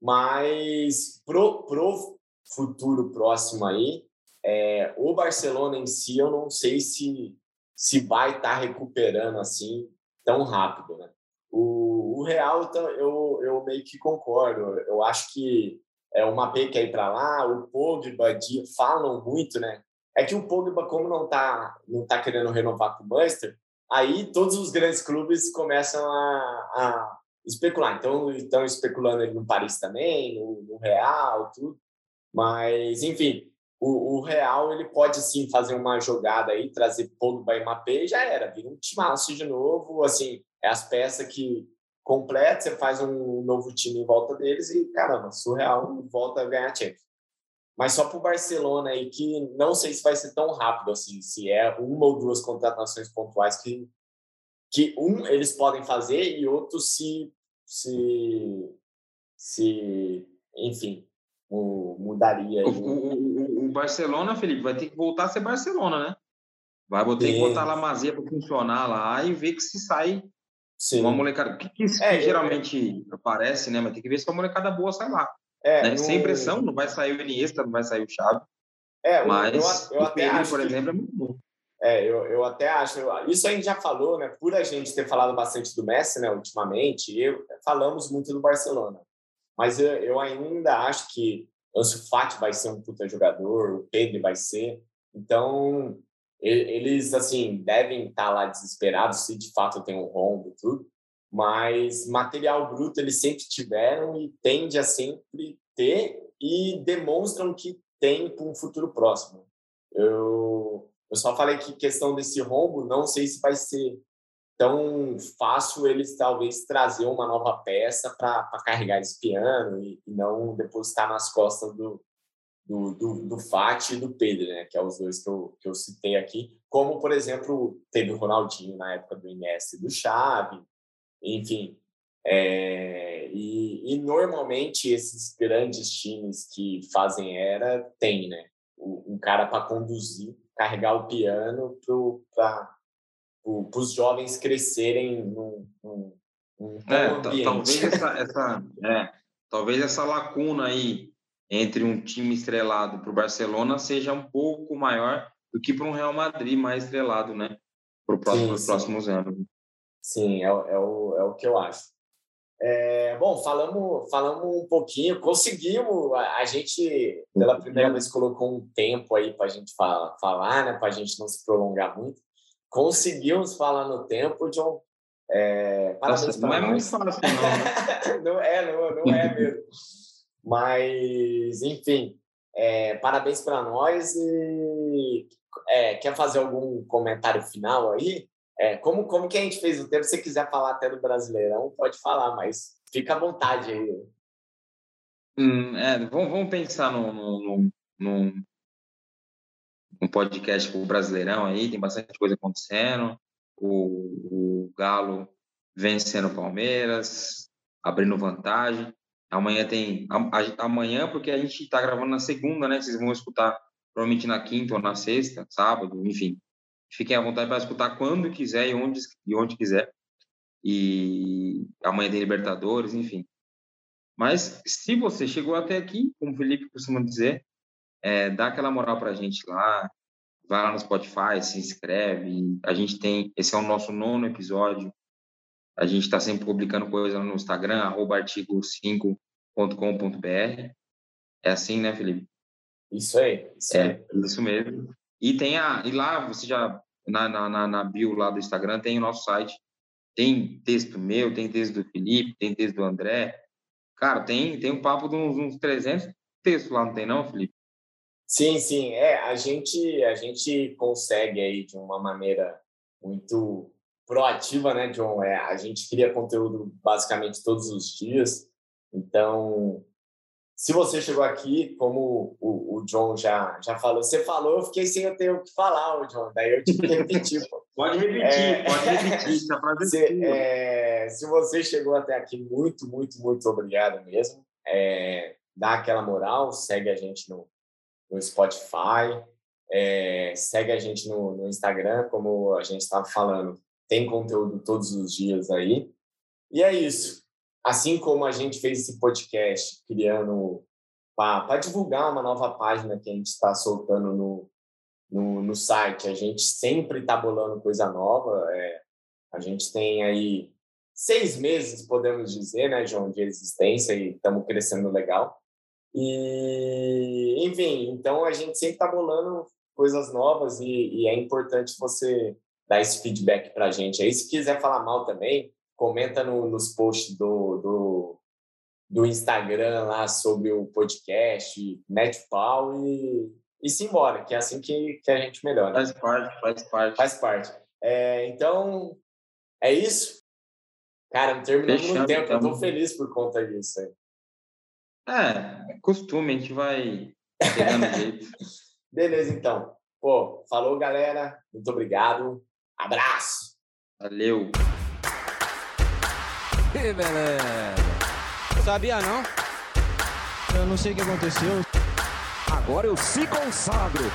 mas pro, pro futuro próximo aí, é, o Barcelona em si, eu não sei se, se vai estar tá recuperando assim tão rápido, né? O, o Real, eu, eu meio que concordo. Eu acho que é, o Mbappé quer ir para lá, o Pogba de, falam muito, né? É que o Pogba, como não tá, não tá querendo renovar com o Manchester, aí todos os grandes clubes começam a, a especular. Então, estão especulando ele no Paris também, no, no Real, tudo. Mas, enfim, o, o, Real ele pode sim fazer uma jogada aí, trazer Pogba e Mbappé e já era, vira um timaço de novo, assim, é as peças que completo, você faz um novo time em volta deles e, caramba, surreal, volta a ganhar Champions. Mas só para o Barcelona aí, que não sei se vai ser tão rápido assim, se é uma ou duas contratações pontuais que, que um, eles podem fazer e outro se, se, se enfim, mudaria. O, o, o, Barcelona, Felipe, vai ter que voltar a ser Barcelona, né? Vai ter que botar lá Mazia para funcionar lá e ver que se sai Sim. uma molecada. Que, que, é, que geralmente é... aparece, né? Mas tem que ver se a molecada boa sai lá. É, né? no... Sem pressão, não vai sair o Iniesta, não vai sair o Xavi. É, mas eu, eu o Pedro, por exemplo, é muito bom. É, eu, eu até acho. Isso a gente já falou, né? Por a gente ter falado bastante do Messi, né, ultimamente, eu, falamos muito do Barcelona. Mas eu, eu ainda acho que Ansu Fati vai ser um puta jogador, o Pedro vai ser. Então, eles, assim, devem estar lá desesperados se de fato tem um rombo tudo. Mas material bruto eles sempre tiveram e tende a sempre ter e demonstram que tem para um futuro próximo. Eu, eu só falei que questão desse rombo, não sei se vai ser tão fácil eles talvez trazer uma nova peça para carregar esse piano e, e, não depositar nas costas do, do, do, do Fati e do Pedro, né? Que é os dois que eu, que eu citei aqui. Como, por exemplo, teve o Ronaldinho na época do Iniesta e do Xavi, enfim. É, e, e, normalmente esses grandes times que fazem era tem, né? Um cara para conduzir, carregar o piano para os jovens crescerem num, num, num é. Talvez essa, essa, é, talvez essa lacuna aí entre um time estrelado para o Barcelona seja um pouco maior do que para um Real Madrid mais estrelado, né? Para próximo, os próximos anos. Sim, é, é, o, é o que eu acho. É, bom, falamos, falamos um pouquinho, conseguimos, a, a gente pela primeira vez colocou um tempo aí para a gente fala, falar, né, para a gente não se prolongar muito. Conseguimos falar no tempo, John. É, parabéns Nossa, não é muito fácil, não. Né? não é, não, não é mesmo. Mas, enfim, é, parabéns para nós e é, quer fazer algum comentário final aí? É, como, como que a gente fez o tempo? Se quiser falar até do Brasileirão, pode falar, mas fica à vontade aí. Hum, é, vamos, vamos pensar no, no, no podcast com o Brasileirão aí, tem bastante coisa acontecendo. O, o Galo vencendo o Palmeiras, abrindo vantagem. Amanhã tem. Amanhã, porque a gente está gravando na segunda, né? Vocês vão escutar provavelmente na quinta ou na sexta, sábado, enfim. Fiquem à vontade para escutar quando quiser e onde, e onde quiser. E amanhã tem Libertadores, enfim. Mas se você chegou até aqui, como o Felipe costuma dizer, é, dá aquela moral para a gente lá, vai lá no Spotify, se inscreve. A gente tem, esse é o nosso nono episódio. A gente está sempre publicando coisa no Instagram, artigo5.com.br. É assim, né, Felipe? Isso aí. Isso é, aí. isso mesmo. E tem a, e lá você já na, na, na bio lá do Instagram tem o nosso site. Tem texto meu, tem texto do Felipe, tem texto do André. Cara, tem tem um papo de uns, uns 300 textos lá, não tem não, Felipe? Sim, sim. É, a gente a gente consegue aí de uma maneira muito proativa, né, John? É, a gente cria conteúdo basicamente todos os dias. Então, se você chegou aqui, como o, o John já, já falou, você falou, eu fiquei sem eu ter o que falar, o John. Daí eu tive que repetir. pode repetir, é, pode repetir. se, é, se você chegou até aqui, muito, muito, muito obrigado mesmo. É, dá aquela moral, segue a gente no, no Spotify, é, segue a gente no, no Instagram, como a gente estava falando tem conteúdo todos os dias aí. E é isso. Assim como a gente fez esse podcast criando para divulgar uma nova página que a gente está soltando no, no, no, site, a gente sempre está bolando coisa nova. É, a gente tem aí seis meses, podemos dizer, né, João, de existência e estamos crescendo legal. E, enfim, então a gente sempre está bolando coisas novas e, e é importante você dar esse feedback para a gente. Aí, se quiser falar mal também, comenta no, nos posts do, do, do, Instagram lá sobre o podcast, mete pau e, e se embora, que é assim que, que a gente melhora. Faz parte, faz parte. Faz parte. É, então, é isso. Cara, terminamos no tempo, então. eu tô feliz por conta disso. Aí. É, costume, a gente vai pegando jeito. Beleza, então. Pô, falou, galera. Muito obrigado. Abraço. Valeu. Que beleza. Sabia não? Eu não sei o que aconteceu. Agora eu se consagro.